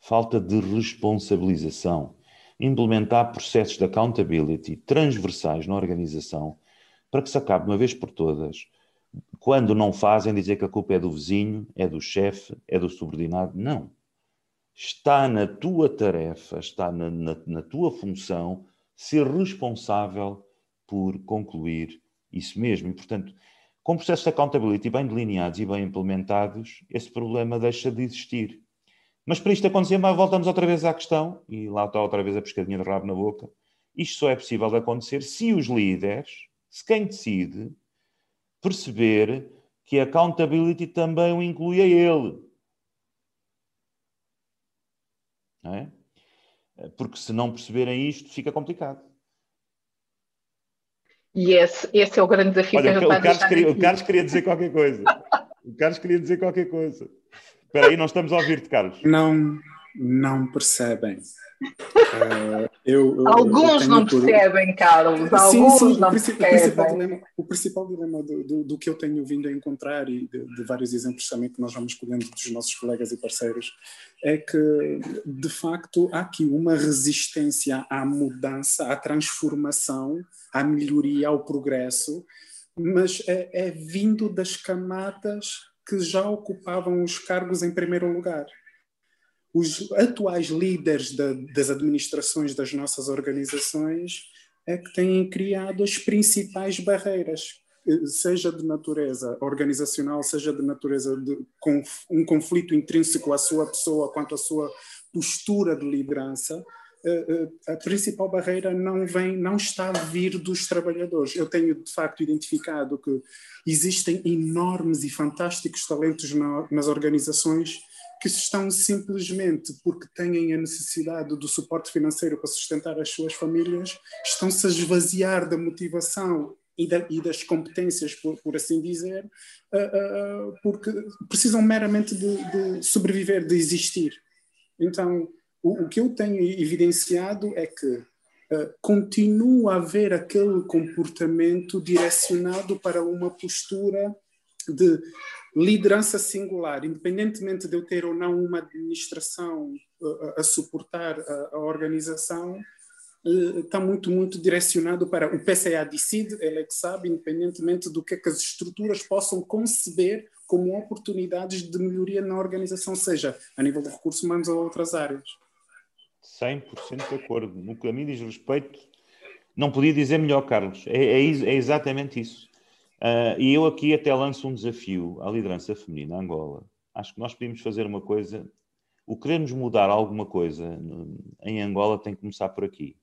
falta de responsabilização. Implementar processos de accountability transversais na organização para que se acabe uma vez por todas quando não fazem, dizer que a culpa é do vizinho, é do chefe, é do subordinado. Não. Está na tua tarefa, está na, na, na tua função ser responsável por concluir isso mesmo. E, portanto, com processos de accountability bem delineados e bem implementados, esse problema deixa de existir. Mas para isto acontecer, voltamos outra vez à questão, e lá está outra vez a pescadinha de rabo na boca. Isto só é possível de acontecer se os líderes, se quem decide, perceber que a accountability também o inclui a ele. Não é? Porque se não perceberem isto, fica complicado. E esse, esse é o grande desafio Olha, que o, Carlos queria, o Carlos queria dizer qualquer coisa. O Carlos queria dizer qualquer coisa. Espera aí, não estamos a ouvir-te, Carlos. Não, não percebem. Uh, eu, eu, Alguns eu não por... percebem, Carlos. Alguns sim, sim, não o, percebem. O principal dilema, o principal dilema do, do, do, que eu tenho vindo a encontrar e de, de, vários exemplos também que nós vamos colhendo dos nossos colegas e parceiros é que, de facto, há aqui uma resistência à mudança, à transformação, à melhoria, ao progresso, mas é, é vindo das camadas que já ocupavam os cargos em primeiro lugar os atuais líderes da, das administrações das nossas organizações é que têm criado as principais barreiras, seja de natureza organizacional, seja de natureza de um conflito intrínseco à sua pessoa quanto à sua postura de liderança. Eh, eh, a principal barreira não vem, não está a vir dos trabalhadores. Eu tenho de facto identificado que existem enormes e fantásticos talentos nas organizações que estão simplesmente porque têm a necessidade do suporte financeiro para sustentar as suas famílias, estão-se a esvaziar da motivação e, da, e das competências, por, por assim dizer, uh, uh, porque precisam meramente de, de, sobreviver, de existir. Então, o, o, que eu tenho evidenciado é que uh, continua a haver aquele comportamento direcionado para uma postura de liderança singular, independentemente de eu ter ou não uma administração uh, a suportar a, a organização, uh, está muito, muito direcionado para o PCA decide, ele é que sabe, independentemente do que, é que as estruturas possam conceber como oportunidades de melhoria na organização, seja a nível de recursos humanos ou outras áreas. 100% de acordo. No que a mim diz respeito, não podia dizer melhor, Carlos. É, é, é exatamente isso. Uh, e eu aqui até lanço um desafio à liderança feminina Angola. Acho que nós podemos fazer uma coisa. O queremos mudar alguma coisa em Angola tem que começar por aqui.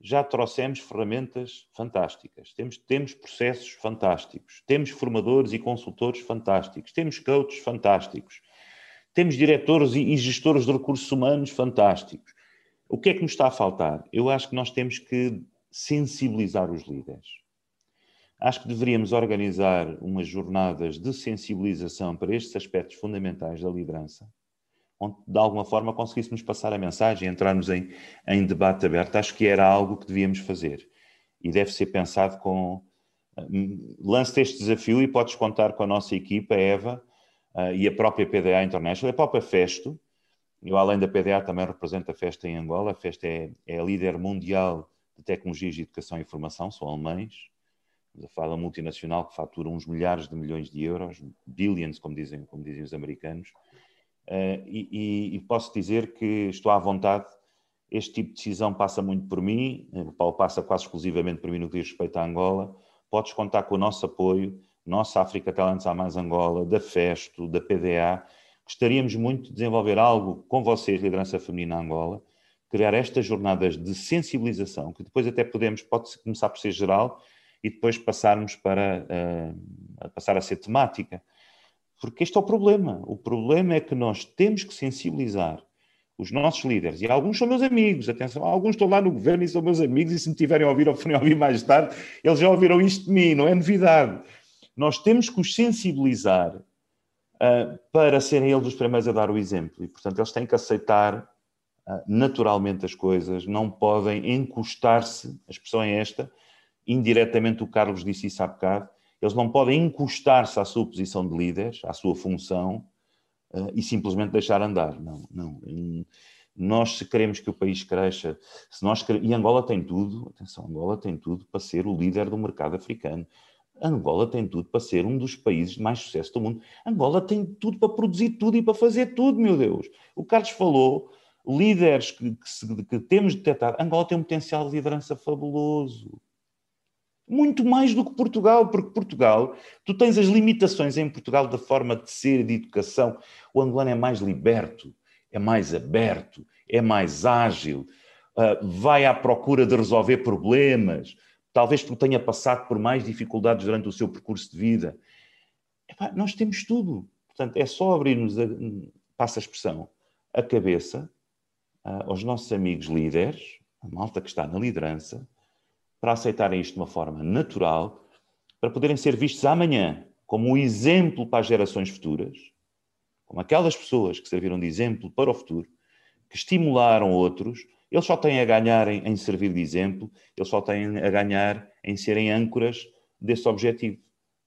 Já trouxemos ferramentas fantásticas, temos, temos processos fantásticos, temos formadores e consultores fantásticos, temos coaches fantásticos, temos diretores e, e gestores de recursos humanos fantásticos. O que é que nos está a faltar? Eu acho que nós temos que sensibilizar os líderes Acho que deveríamos organizar umas jornadas de sensibilização para estes aspectos fundamentais da liderança, onde de alguma forma conseguíssemos passar a mensagem, entrarmos em, em debate aberto. Acho que era algo que devíamos fazer e deve ser pensado com. Hum, lance este desafio e podes contar com a nossa equipa, a Eva, uh, e a própria PDA International, a própria Festo. Eu, além da PDA, também represento a Festa em Angola. A Festa é, é a líder mundial de tecnologias de educação e informação, são alemães. Estamos a falar de uma multinacional que fatura uns milhares de milhões de euros, billions, como dizem, como dizem os americanos. Uh, e, e, posso dizer que estou à vontade. Este tipo de decisão passa muito por mim, o Paulo passa quase exclusivamente por mim no que diz respeito à Angola. Podes contar com o nosso apoio, nossa África Talentos a Mais Angola, da FESTO, da PDA. Gostaríamos muito de desenvolver algo com vocês, Liderança Feminina Angola, criar estas jornadas de sensibilização, que depois até podemos, pode começar por ser geral e depois passarmos para uh, passar a ser temática. Porque este é o problema. O problema é que nós temos que sensibilizar os nossos líderes, e alguns são meus amigos, atenção, alguns estão lá no governo e são meus amigos, e se me tiverem a ouvir ou forem a ouvir mais tarde, eles já ouviram isto de mim, não é novidade. Nós temos que os sensibilizar uh, para serem eles os primeiros a dar o exemplo, e portanto eles têm que aceitar uh, naturalmente as coisas, não podem encostar-se, a expressão é esta, indiretamente o Carlos disse isso há bocado, eles não podem encostar-se à sua posição de líderes, à sua função, uh, e simplesmente deixar andar. Não, não. Nós, se queremos que o país cresça, se nós e Angola tem tudo, atenção, Angola tem tudo para ser o líder do mercado africano. Angola tem tudo para ser um dos países de mais sucesso do mundo. Angola tem tudo para produzir tudo e para fazer tudo, meu Deus. O Carlos falou, líderes que, que, que temos. Angola tem um potencial de liderança fabuloso. Muito mais do que Portugal, porque Portugal, tu tens as limitações em Portugal da forma de ser de educação. O angolano é mais liberto, é mais aberto, é mais ágil, uh, vai à procura de resolver problemas. Talvez porque tenha passado por mais dificuldades durante o seu percurso de vida. Epá, nós temos tudo. Portanto, é só abrirmos, a, passa a expressão, a cabeça uh, aos nossos amigos líderes, a malta que está na liderança, para aceitarem isto de uma forma natural, para poderem ser vistos amanhã como um exemplo para as gerações futuras, como aquelas pessoas que serviram de exemplo para o futuro, que estimularam outros, eles só têm a ganhar em, em servir de exemplo, eles só têm a ganhar em serem âncoras desse objetivo.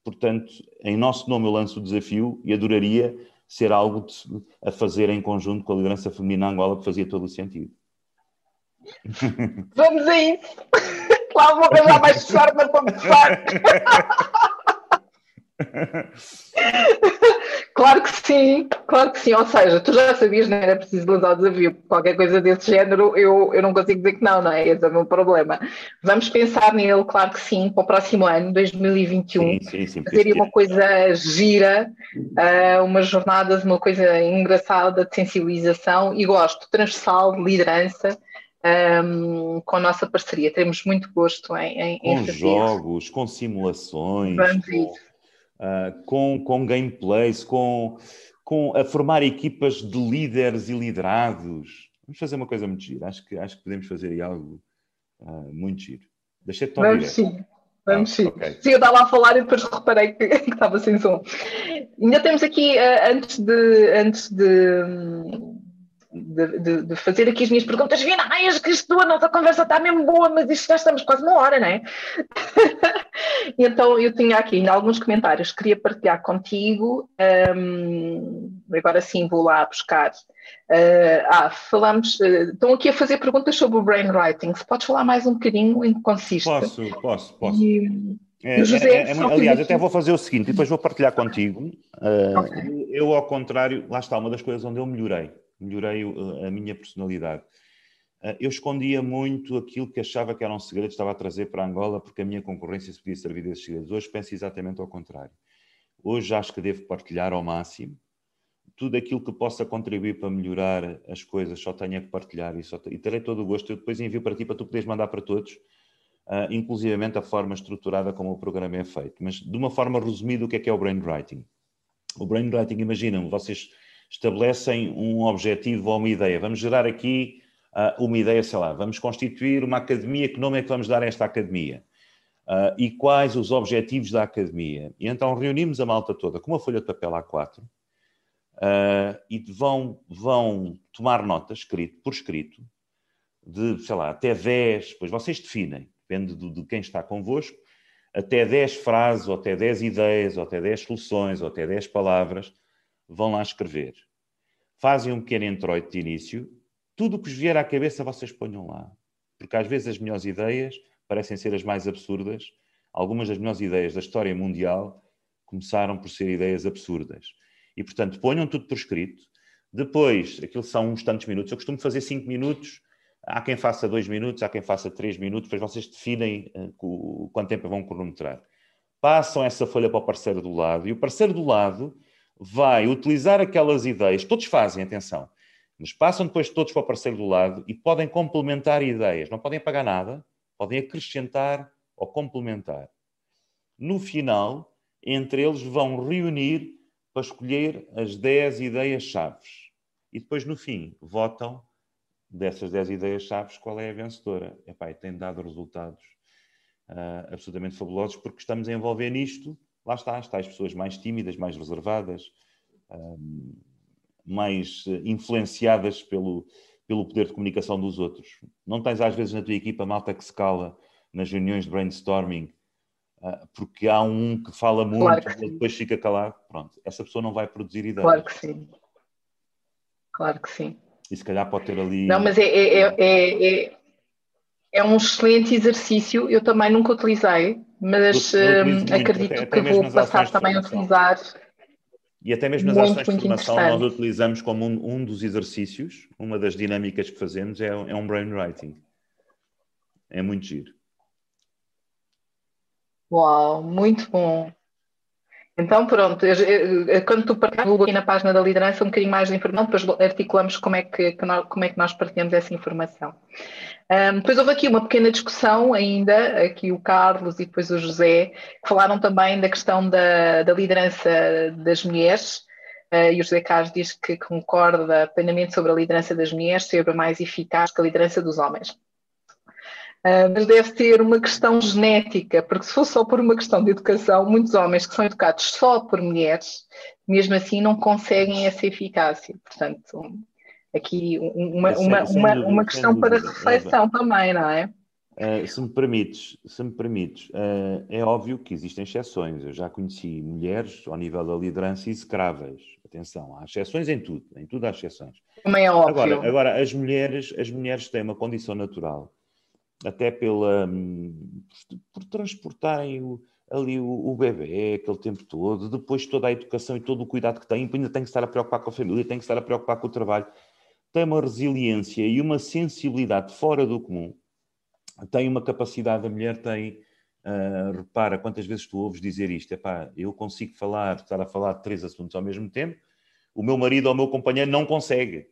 Portanto, em nosso nome eu lanço o desafio e adoraria ser algo de, a fazer em conjunto com a liderança feminina Angola, que fazia todo o sentido. <laughs> Vamos a isso! <laughs> lá vou arranjar mais <laughs> forma para começar. Claro que sim, claro que sim. Ou seja, tu já sabias, não era preciso lançar o desafio. Qualquer coisa desse género, eu, eu não consigo dizer que não, não é? Esse é o meu problema. Vamos pensar nele, claro que sim, para o próximo ano, 2021. Sim, sim, sim, fazer uma coisa gira, uh, umas jornadas, uma coisa engraçada de sensibilização e gosto, transversal, de liderança um, com a nossa parceria. Temos muito gosto em, em Com em jogos, com simulações, com, uh, com, com gameplays, com, com a formar equipas de líderes e liderados. Vamos fazer uma coisa muito gira. Acho que, acho que podemos fazer aí algo uh, muito giro. Deixa-te Vamos sim. Vamos ah, sim. Okay. Sim, eu estava a falar e depois reparei que, <laughs> que estava sem som. Ainda temos aqui, uh, antes de, antes de, de, de, de, fazer aqui as minhas perguntas finais, que isto, a nossa conversa está mesmo boa, mas isto já estamos quase uma hora, não é? <laughs> então eu tinha aqui ainda alguns comentários que queria partilhar contigo. Um, agora sim vou lá buscar. Uh, ah, falamos. Uh, estão aqui a fazer perguntas sobre o brainwriting. Se podes falar mais um bocadinho em que consiste? Posso, posso, posso. E, é, José, é, é, aliás, até vou fazer o seguinte, depois vou partilhar contigo. Uh, okay. Eu, ao contrário, lá está uma das coisas onde eu melhorei melhorei a minha personalidade. Ah, eu escondia muito aquilo que achava que era um segredo, estava a trazer para Angola, porque a minha concorrência se podia servir desses segredos. Hoje penso exatamente ao contrário. Hoje acho que devo partilhar ao máximo. Tudo aquilo que possa contribuir para melhorar as coisas, só tenho que partilhar e, só, e terei todo o gosto. Eu depois envio para ti, para tu poderes mandar para todos, uh, inclusivamente a forma estruturada como o programa é feito. Mas, de uma forma resumida, o que é que é o brainwriting? O brainwriting, imaginam, vocês estabelecem um objetivo ou uma ideia. Vamos gerar aqui uh, uma ideia, sei lá, vamos constituir uma academia, que nome é que vamos dar a esta academia? Uh, e quais os objetivos da academia? E então reunimos a malta toda com uma folha de papel A4 uh, ah, e vão, vão tomar nota, escrito, por escrito, de, sei lá, até 10, pois vocês definem, depende de, de quem está convosco, até 10 frases, ou até 10 ideias, ou até 10 soluções, ou até 10 palavras, vão lá escrever. Fazem um pequeno introito de início, tudo o que vos vier à cabeça vocês ponham lá. porque às vezes as melhores ideias parecem ser as mais absurdas. Algumas das melhores ideias da história mundial começaram por ser ideias absurdas. E, portanto, ponham tudo por escrito. Depois, aquilo são uns tantos minutos. Eu costumo fazer cinco minutos. Há quem faça dois minutos, há quem faça três minutos. Depois vocês definem uh, quanto tempo vão cronometrar. Passam essa folha para o parceiro do lado e o parceiro do lado vai utilizar aquelas ideias. Todos fazem, atenção. Mas passam depois todos para o parceiro do lado e podem complementar ideias. Não podem pagar nada, podem acrescentar ou complementar. No final, entre eles vão reunir para escolher as 10 ideias-chaves. E depois, no fim, votam dessas 10 ideias-chaves qual é a vencedora. Epá, e tem dado resultados uh, absolutamente fabulosos porque estamos a envolver nisto, lá está, está as pessoas mais tímidas, mais reservadas, uh, mais influenciadas pelo, pelo poder de comunicação dos outros. Não tens às vezes na tua equipa malta que se cala nas reuniões de brainstorming ah, porque há um que fala muito claro e depois fica calado. Pronto, essa pessoa não vai produzir ideias. Claro que sim. Claro que sim. E se calhar pode ter ali. Não, mas é, é, é, é, é um excelente exercício. Eu também nunca utilizei, mas hum, acredito até, até que vou passar também a utilizar. E até mesmo nas ações de formação nós utilizamos como um, um, dos exercícios, uma das dinâmicas que fazemos é, é um brainwriting. É muito giro. Uau, muito bom. Então, pronto, eu, eu, quando tu partilhas aqui na página da liderança um bocadinho mais de informação, depois articulamos como é que, que nós, como é que nós partilhamos essa informação. Um, depois houve aqui uma pequena discussão ainda, aqui o Carlos e depois o José, que falaram também da questão da, da liderança das mulheres, uh, e o José Carlos diz que concorda plenamente sobre a liderança das mulheres ser mais eficaz que a liderança dos homens. Uh, mas deve ter uma questão genética, porque se fosse só por uma questão de educação, muitos homens que são educados só por mulheres, mesmo assim não conseguem essa eficácia. Portanto, aqui uma, uma, uma, uma questão para reflexão também, não é? Uh, se me permites, se me permites uh, é óbvio que existem exceções. Eu já conheci mulheres ao nível da liderança execráveis. Atenção, há exceções em tudo, em tudo há exceções. Também é óbvio. Agora, agora as mulheres, as mulheres têm uma condição natural até pela, por transportarem o, ali o, o bebê aquele tempo todo, depois toda a educação e todo o cuidado que têm, ainda tem que estar a preocupar com a família, tem que estar a preocupar com o trabalho. Tem uma resiliência e uma sensibilidade fora do comum. Tem uma capacidade, a mulher tem, uh, repara, quantas vezes tu ouves dizer isto, eu consigo falar, estar a falar de três assuntos ao mesmo tempo, o meu marido ou o meu companheiro não consegue.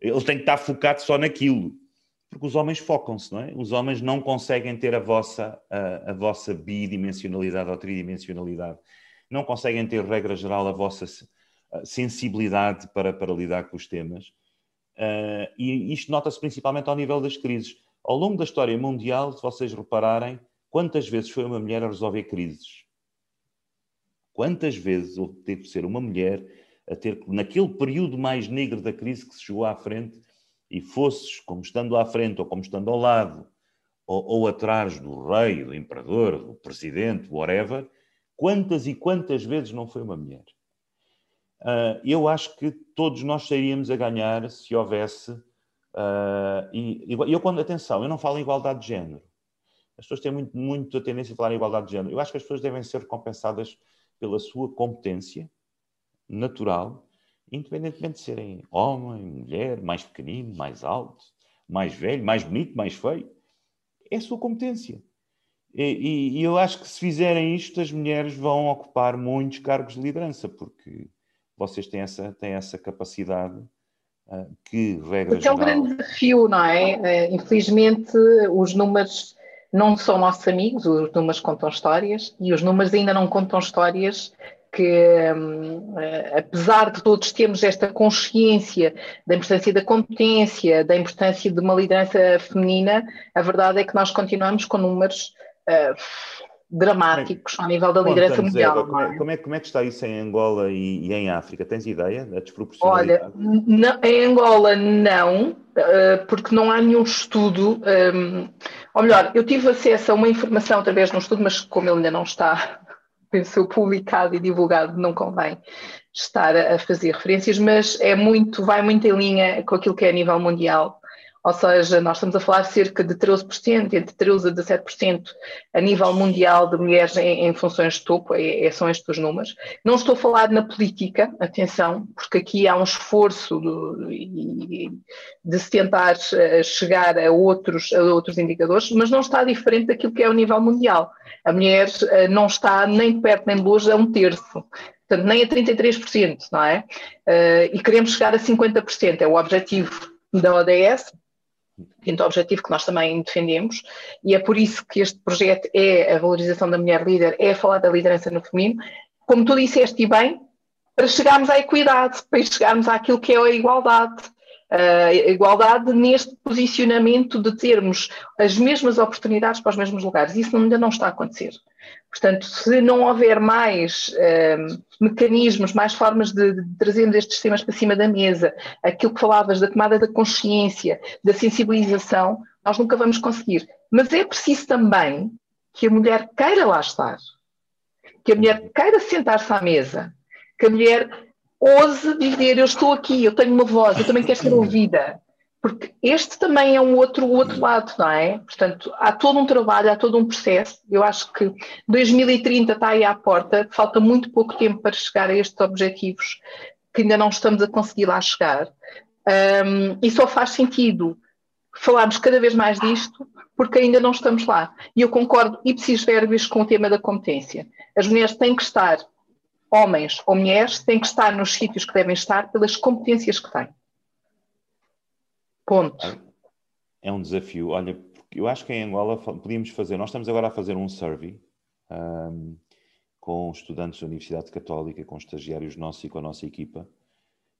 Ele tem que estar focado só naquilo porque os homens focam-se, não é? Os homens não conseguem ter a vossa, a, a, vossa bidimensionalidade ou tridimensionalidade, não conseguem ter, regra geral, a vossa sensibilidade para, para lidar com os temas. Uh, e isto nota-se principalmente ao nível das crises. Ao longo da história mundial, se vocês repararem, quantas vezes foi uma mulher a resolver crises? Quantas vezes teve de ser uma mulher a ter, naquele período mais negro da crise que se chegou à frente, e fosses como estando à frente ou como estando ao lado, ou, ou atrás do rei, do imperador, do presidente, whatever, quantas e quantas vezes não foi uma mulher? Uh, eu acho que todos nós sairíamos a ganhar se houvesse. Uh, e, eu, quando, atenção, eu não falo em igualdade de género. As pessoas têm muito, muito a tendência a falar em igualdade de género. Eu acho que as pessoas devem ser recompensadas pela sua competência natural independentemente de serem homem, mulher, mais pequenino, mais alto, mais velho, mais bonito, mais feio, é a sua competência. E, e, eu acho que se fizerem isto, as mulheres vão ocupar muitos cargos de liderança, porque vocês têm essa, têm essa capacidade uh, que, regra Porque é um grande desafio, não é? Uh, infelizmente, os números não são nossos amigos, os números contam histórias, e os números ainda não contam histórias que, eh, apesar de todos termos esta consciência da importância da competência, da importância de uma liderança feminina, a verdade é que nós continuamos com números uh, dramáticos ao nível da liderança mundial. como, é, como, é, como, é, que está isso em Angola e, e em África? Tens ideia da desproporcionalidade? Olha, não, em Angola não, uh, porque não há nenhum estudo. Ou melhor, eu tive acesso a uma informação através de um estudo, mas como ele ainda não está pensou publicado e divulgado, não convém estar a fazer referências, mas é muito, vai muito em linha com aquilo que é a nível mundial, ou seja, nós estamos a falar cerca de 13%, entre 13% a 17% a nível mundial de mulheres em, em funções de topo, é, é, são estes os números. Não estou a falar na política, atenção, porque aqui há um esforço de, de se tentar eh, chegar a outros, a outros indicadores, mas não está diferente daquilo que é o nível mundial. A mulher eh, não está nem de perto nem de longe a um terço portanto, nem a 33%, não é? Uh, e queremos chegar a 50%, é o objetivo da ODS, quinto objetivo que nós também defendemos, e é por isso que este projeto é a valorização da mulher líder, é falar da liderança no feminino, como tu disseste e bem, para chegarmos à equidade, para chegarmos àquilo que é a igualdade. A igualdade neste posicionamento de termos as mesmas oportunidades para os mesmos lugares. Isso ainda não está a acontecer. Portanto, se não houver mais um, mecanismos, mais formas de, de trazermos estes temas para cima da mesa, aquilo que falavas da tomada da consciência, da sensibilização, nós nunca vamos conseguir. Mas é preciso também que a mulher queira lá estar, que a mulher queira sentar-se à mesa, que a mulher ouse dizer: Eu estou aqui, eu tenho uma voz, eu também quero ser ouvida porque este também é um outro, outro lado, não é? Portanto, há todo um trabalho, há todo um processo. Eu acho que 2030 está aí à porta, falta muito pouco tempo para chegar a estes objetivos que ainda não estamos a conseguir lá chegar. Um, e só faz sentido falarmos cada vez mais disto porque ainda não estamos lá. E eu concordo ipsis verbis com o tema da competência. As mulheres têm que estar, homens ou mulheres, têm que estar nos sítios que devem estar pelas competências que têm. Ponto. É um desafio. Olha, eu acho que em Angola podíamos fazer, nós estamos agora a fazer um survey um, com estudantes da Universidade Católica, com estagiários nossos e com a nossa equipa.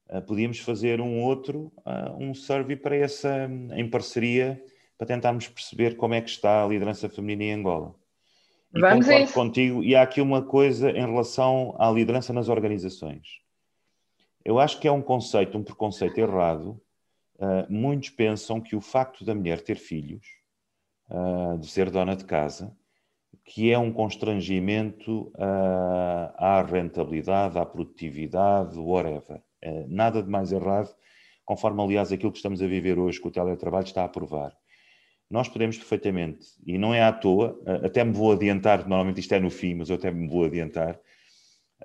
Uh, podíamos fazer um outro, uh, um survey para essa, em parceria, para tentarmos perceber como é que está a liderança feminina em Angola. E Vamos concordo contigo, e há aqui uma coisa em relação à liderança nas organizações. Eu acho que é um conceito, um preconceito errado, Uh, muitos pensam que o facto da mulher ter filhos, uh, de ser dona de casa, que é um constrangimento uh, à rentabilidade, à produtividade, whatever. nada de mais errado, conforme, aliás, aquilo que estamos a viver hoje, que o teletrabalho está a provar. Nós podemos perfeitamente, e não é à toa, até me vou adiantar, normalmente isto é no fim, mas eu até me vou adiantar,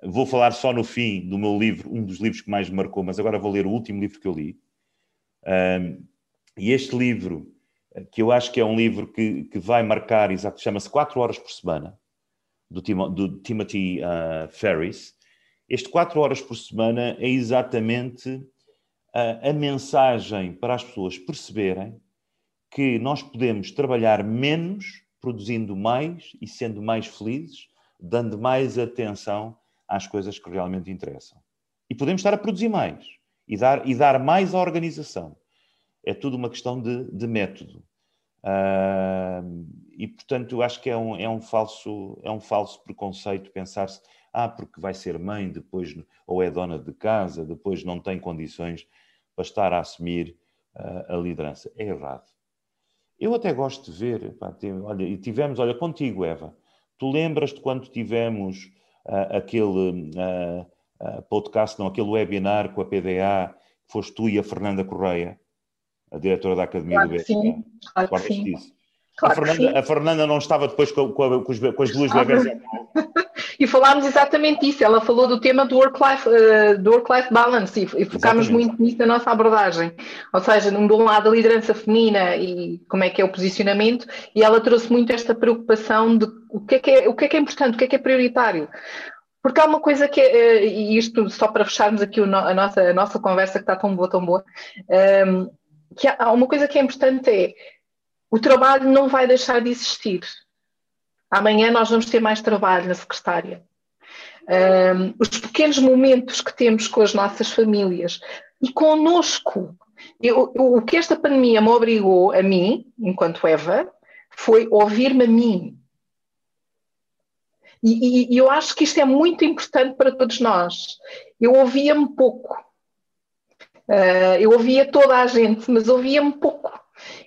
vou falar só no fim do meu livro, um dos livros que mais me marcou, mas agora vou ler o último livro que eu li, um, e este livro, que eu acho que é um livro que, que vai marcar, exato, chama-se 4 horas por semana, do, do Timothy uh, Ferris. Este 4 horas por semana é exatamente a, a mensagem para as pessoas perceberem que nós podemos trabalhar menos, produzindo mais e sendo mais felizes, dando mais atenção às coisas que realmente interessam. E podemos estar a produzir mais e dar, e dar mais à organização. É tudo uma questão de, de método. Uh, e, portanto, acho que é um, é um, falso, é um falso preconceito pensar-se, ah, porque vai ser mãe, depois, ou é dona de casa, depois não tem condições para estar a assumir uh, a liderança. É errado. Eu até gosto de ver, pá, olha, e tivemos, olha, contigo, Eva, tu lembras-te quando tivemos uh, aquele uh, podcast, não, aquele webinar com a PDA, foste tu e a Fernanda Correia, a diretora da Academia claro do BSA. Sim, claro que sim. Claro a, Fernanda, a, Fernanda, não estava depois com, com, com, as duas ah, bebês. <laughs> e falámos exatamente isso. Ela falou do tema do work-life uh, work balance e, e focámos muito nisso na nossa abordagem. Ou seja, de um lado a liderança feminina e como é que é o posicionamento, e ela trouxe muito esta preocupação de o que é que é, o que é, que é importante, o que é que é prioritário. Porque há uma coisa que é, e isto só para fecharmos aqui a nossa, a nossa conversa que está tão boa, tão boa, um, que há uma coisa que é importante é o trabalho não vai deixar de existir. Amanhã nós vamos ter mais trabalho na secretária. Um, os pequenos momentos que temos com as nossas famílias e conosco. O que esta pandemia me obrigou a mim, enquanto Eva, foi ouvir-me a mim. E, e, e, eu acho que isto é muito importante para todos nós. Eu ouvia-me pouco. Uh, eu ouvia toda a gente, mas ouvia-me pouco.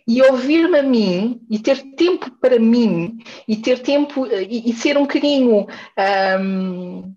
E ouvir-me a mim e ter tempo para mim e ter tempo e, e ser um bocadinho um,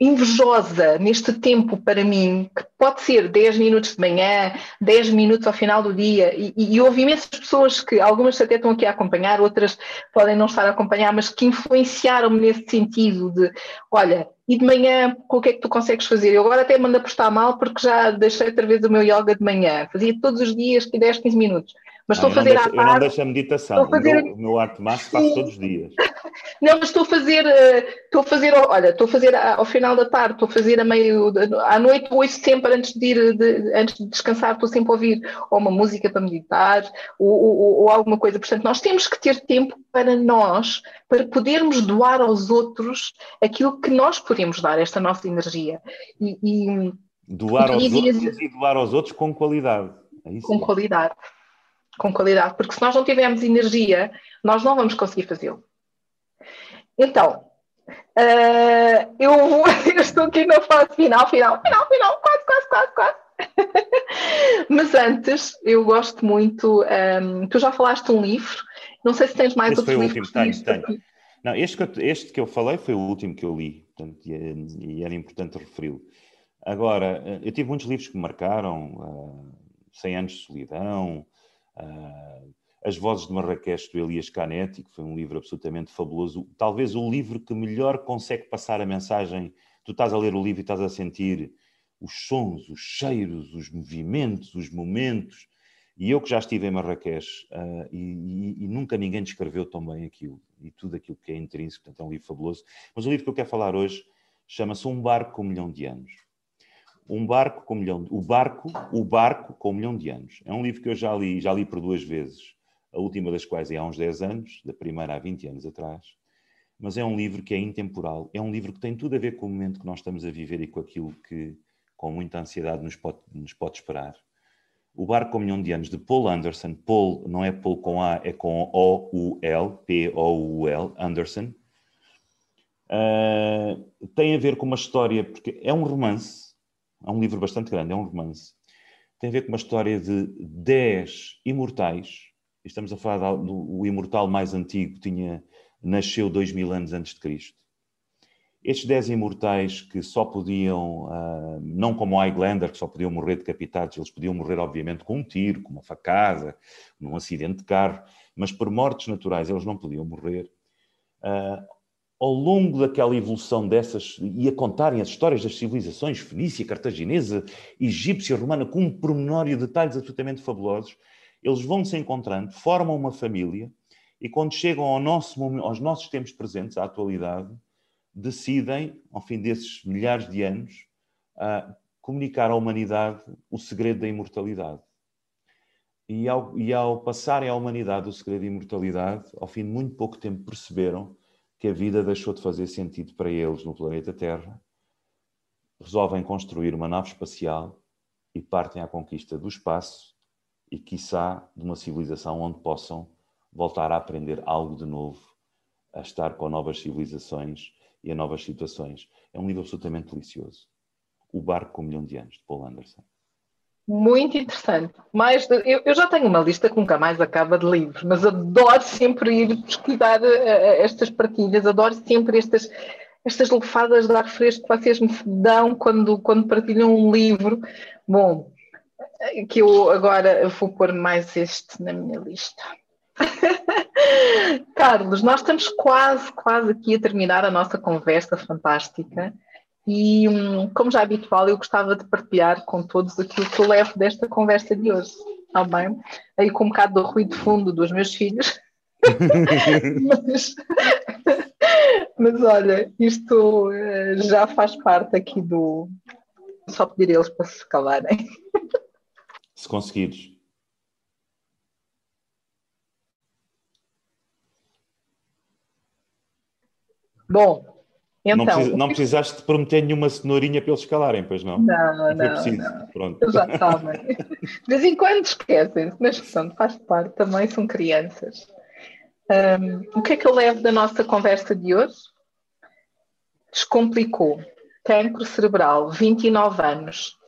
invejosa neste tempo para mim, que pode ser 10 minutos de manhã, 10 minutos ao final do dia, e, e, e houve imensas pessoas que, algumas até estão aqui a acompanhar, outras podem não estar a acompanhar, mas que influenciaram-me nesse sentido de, olha, e de manhã, o que é que tu consegues fazer? Eu agora até mando a postar mal porque já deixei outra vez o meu yoga de manhã, fazia todos os dias 10, 15 minutos. Mas estou a fazer deixo, à tarde. Eu não deixo a meditação. Fazer... O meu, meu arte máximo faço todos os dias. <laughs> Não, mas estou a fazer, eh, estou a fazer, olha, estou a fazer ao final da tarde, estou a fazer a meio, à noite, ouço sempre antes de ir, de, antes de descansar, estou sempre a ouvir ou uma música para meditar ou, ou, ou, alguma coisa. Portanto, nós temos que ter tempo para nós, para podermos doar aos outros aquilo que nós podemos dar, esta nossa energia. E, e doar aos outros e doar aos outros com qualidade. É com qualidade com qualidade, porque se nós não tivermos energia, nós não vamos conseguir fazê-lo. Então, uh, eu, <laughs> eu, estou aqui na fase final, final, final, final, quase, quase, quase, quase. <laughs> Mas antes, eu gosto muito. Um, ehm, tu já falaste um livro, não sei se tens mais Esse outros foi o livros. Último, tenho, tenho. Não, este que, eu, este que eu falei foi o último que eu li, portanto, e, e era importante referi-lo. Agora, eh, eu tive muitos livros que me marcaram, uh, 100 anos de solidão, As Vozes de Marrakech, do Elias Canetti, que foi um livro absolutamente fabuloso. Talvez o livro que melhor consegue passar a mensagem. Tu estás a ler o livro e estás a sentir os sons, os cheiros, os movimentos, os momentos. E eu que já estive em Marrakech uh, e, e, e, nunca ninguém descreveu tão bem aquilo e tudo aquilo que é intrínseco, portanto é um livro fabuloso. Mas o livro que eu quero falar hoje chama-se Um Barco com um Milhão de Anos um barco com um milhão de... o barco o barco com um milhão de anos. É um livro que eu já li já li por duas vezes. A última das quais é há uns 10 anos da primeira há 20 anos atrás. Mas é um livro que é intemporal. É um livro que tem tudo a ver com o momento que nós estamos a viver e com aquilo que com muita ansiedade nos pode, nos pode esperar. O barco com um milhão de anos de Paul Anderson. Paul não é Paul com A é com O U L P O U L Anderson. Uh, tem a ver com uma história porque é um romance é um livro bastante grande, é um romance. Tem a ver com uma história de 10 imortais. Estamos a falar do imortal mais antigo, tinha, nasceu dois mil anos antes de Cristo. Estes 10 imortais que só podiam, uh, não como Highlander, que só podiam morrer decapitados, eles podiam morrer, obviamente, com um tiro, com uma facada, num acidente de carro, mas por mortes naturais eles não podiam morrer. Uh, ao longo daquela evolução dessas, e a contarem as histórias das civilizações fenícia, cartaginesa, egípcia, romana, com um pormenor e detalhes absolutamente fabulosos, eles vão se encontrando, formam uma família, e quando chegam ao nosso, aos nossos tempos presentes, à atualidade, decidem, ao fim desses milhares de anos, uh, comunicar à humanidade o segredo da imortalidade. E ao, e ao passarem à humanidade o segredo da imortalidade, ao fim de muito pouco tempo perceberam que a vida deixou de fazer sentido para eles no planeta Terra, resolvem construir uma nave espacial e partem à conquista do espaço e, quiçá, de uma civilização onde possam voltar a aprender algo de novo, a estar com novas civilizações e a novas situações. É um livro absolutamente delicioso. O Barco com um Milhão de Anos, de Paul Anderson. Muito interessante. Mais de, eu, eu, já tenho uma lista que nunca mais acaba de livros, mas adoro sempre ir pesquisar uh, estas partilhas, adoro sempre estas, estas lefadas de ar fresco que vocês me dão quando, quando partilham um livro. Bom, que eu agora vou pôr mais este na minha lista. <laughs> Carlos, nós estamos quase, quase aqui a terminar a nossa conversa fantástica. E, hum, como já é habitual, eu gostava de partilhar com todos aquilo que eu levo desta conversa de hoje. Está bem? Aí com um bocado do ruído de fundo dos meus filhos. <laughs> mas, mas, olha, isto uh, já faz parte aqui do. Só pedir eles para se calarem. Se conseguires. Bom, então, não, precisa, não precisaste de prometer nenhuma cenourinha para eles calarem, pois não? Não, não. Não, preciso. não. Pronto. Eles já sabem. <laughs> De vez em quando esquecem-se, mas pronto, faz parte, também são crianças. Um, o que é que eu levo da nossa conversa de hoje? Descomplicou. Cancro cerebral, 29 anos.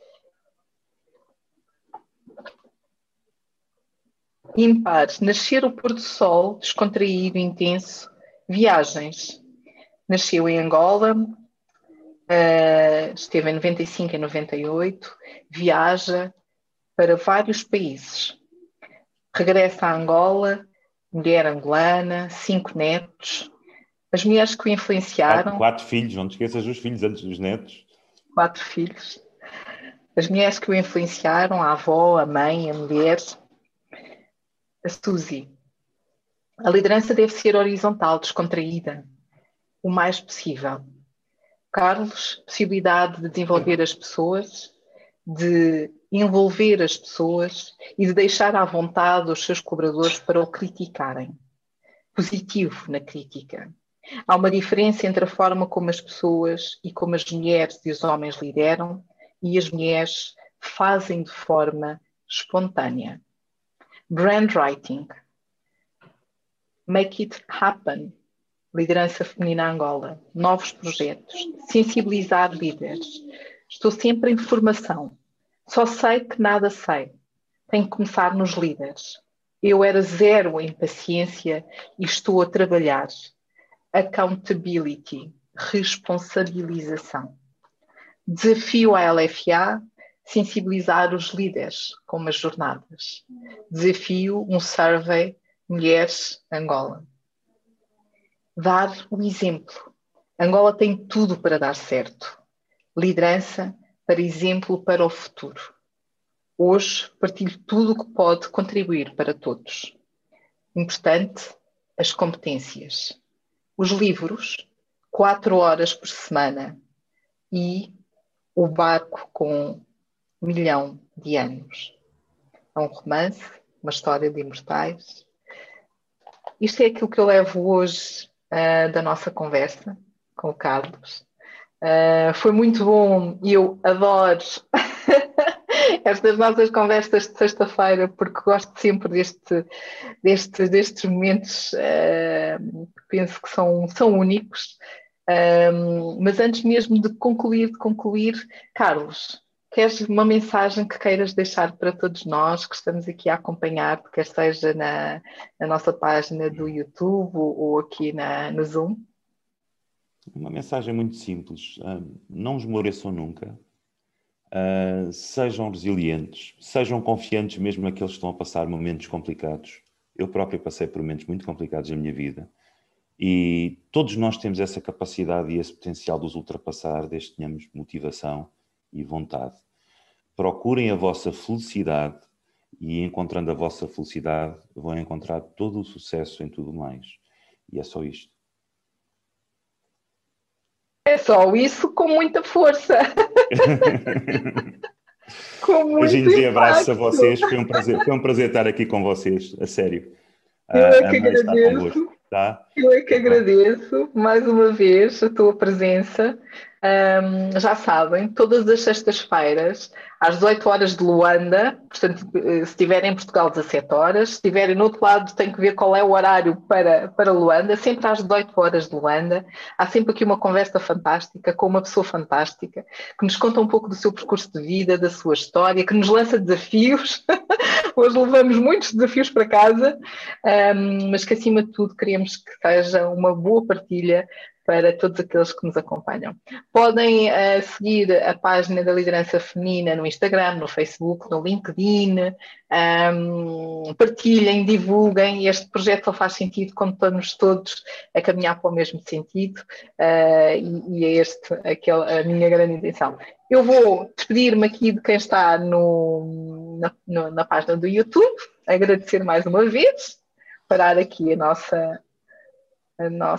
Impar, nascer o pôr do sol, descontraído, intenso. Viagens, Nasceu em Angola, uh, esteve em 95 e 98, viaja para vários países. Regressa a Angola, mulher angolana, cinco netos. As mulheres que o influenciaram. Quatro, quatro filhos, não te esqueças dos filhos antes dos netos. Quatro filhos. As mulheres que o influenciaram, a avó, a mãe, a mulher, a Suzy. A liderança deve ser horizontal, descontraída, o mais possível. Carlos, possibilidade de desenvolver as pessoas, de envolver as pessoas e de deixar à vontade os seus colaboradores para o criticarem. Positivo na crítica. Há uma diferença entre a forma como as pessoas e como as mulheres e os homens lideram e as mulheres fazem de forma espontânea. Brand writing. Make it happen. Liderança feminina Angola. Novos projetos. Sensibilizar líderes. Estou sempre em formação. Só sei que nada sei. Tenho que começar nos líderes. Eu era zero em paciência e estou a trabalhar. Accountability. Responsabilização. Desafio à LFA sensibilizar os líderes com as jornadas. Desafio um survey Mulheres Angola. Dar o exemplo. Angola tem tudo para dar certo. Liderança para exemplo para o futuro. Hoje partilho tudo o que pode contribuir para todos. Importante, as competências. Os livros, quatro horas por semana e o barco com um milhão de anos. É um romance, uma história de imortais. Isto é aquilo que eu levo hoje uh, da nossa conversa com o Carlos. Uh, foi muito bom e eu adoro <laughs> estas nossas conversas de sexta-feira porque gosto sempre deste, deste, destes momentos uh, penso que são, são únicos. mas antes mesmo de concluir, de concluir, Carlos, queres uma mensagem que queiras deixar para todos nós que estamos aqui a acompanhar, quer seja na, na nossa página do YouTube ou, aqui na, no Zoom? Uma mensagem muito simples. Uh, não esmoreçam nunca. Uh, sejam resilientes. Sejam confiantes mesmo naqueles que estão a passar momentos complicados. Eu próprio passei por momentos muito complicados na minha vida. E todos nós temos essa capacidade e esse potencial de os ultrapassar, desde que tenhamos motivação e vontade. Procurem a vossa felicidade e encontrando a vossa felicidade vão encontrar todo o sucesso em tudo mais. E é só isto. É só isso com muita força. <laughs> com muito Beijinhos e abraços a vocês. Foi um, prazer, foi um prazer estar aqui com vocês, a sério. Eu é que agradeço. Tá? Eu é que agradeço mais uma vez a tua presença. Um, já sabem, todas as sextas-feiras, às 18 horas de Luanda, portanto, eh, se estiverem em Portugal, 17 horas, se estiverem no outro lado, tem que ver qual é o horário para, para Luanda, sempre às 18 horas de Luanda. Há sempre aqui uma conversa fantástica com uma pessoa fantástica que nos conta um pouco do seu percurso de vida, da sua história, que nos lança desafios. <laughs> Hoje levamos muitos desafios para casa, um, mas que acima de tudo queremos que seja uma boa partilha para todos aqueles que nos acompanham. Podem uh, seguir a página da Liderança Feminina no Instagram, no Facebook, no LinkedIn, um, partilhem, divulguem. Este projeto só faz sentido quando estamos todos a caminhar para o mesmo sentido uh, e, e, é este aquele, a minha grande intenção. Eu vou despedir-me aqui de quem está no, na, no, na página do YouTube, agradecer mais uma vez, parar aqui a nossa, a nossa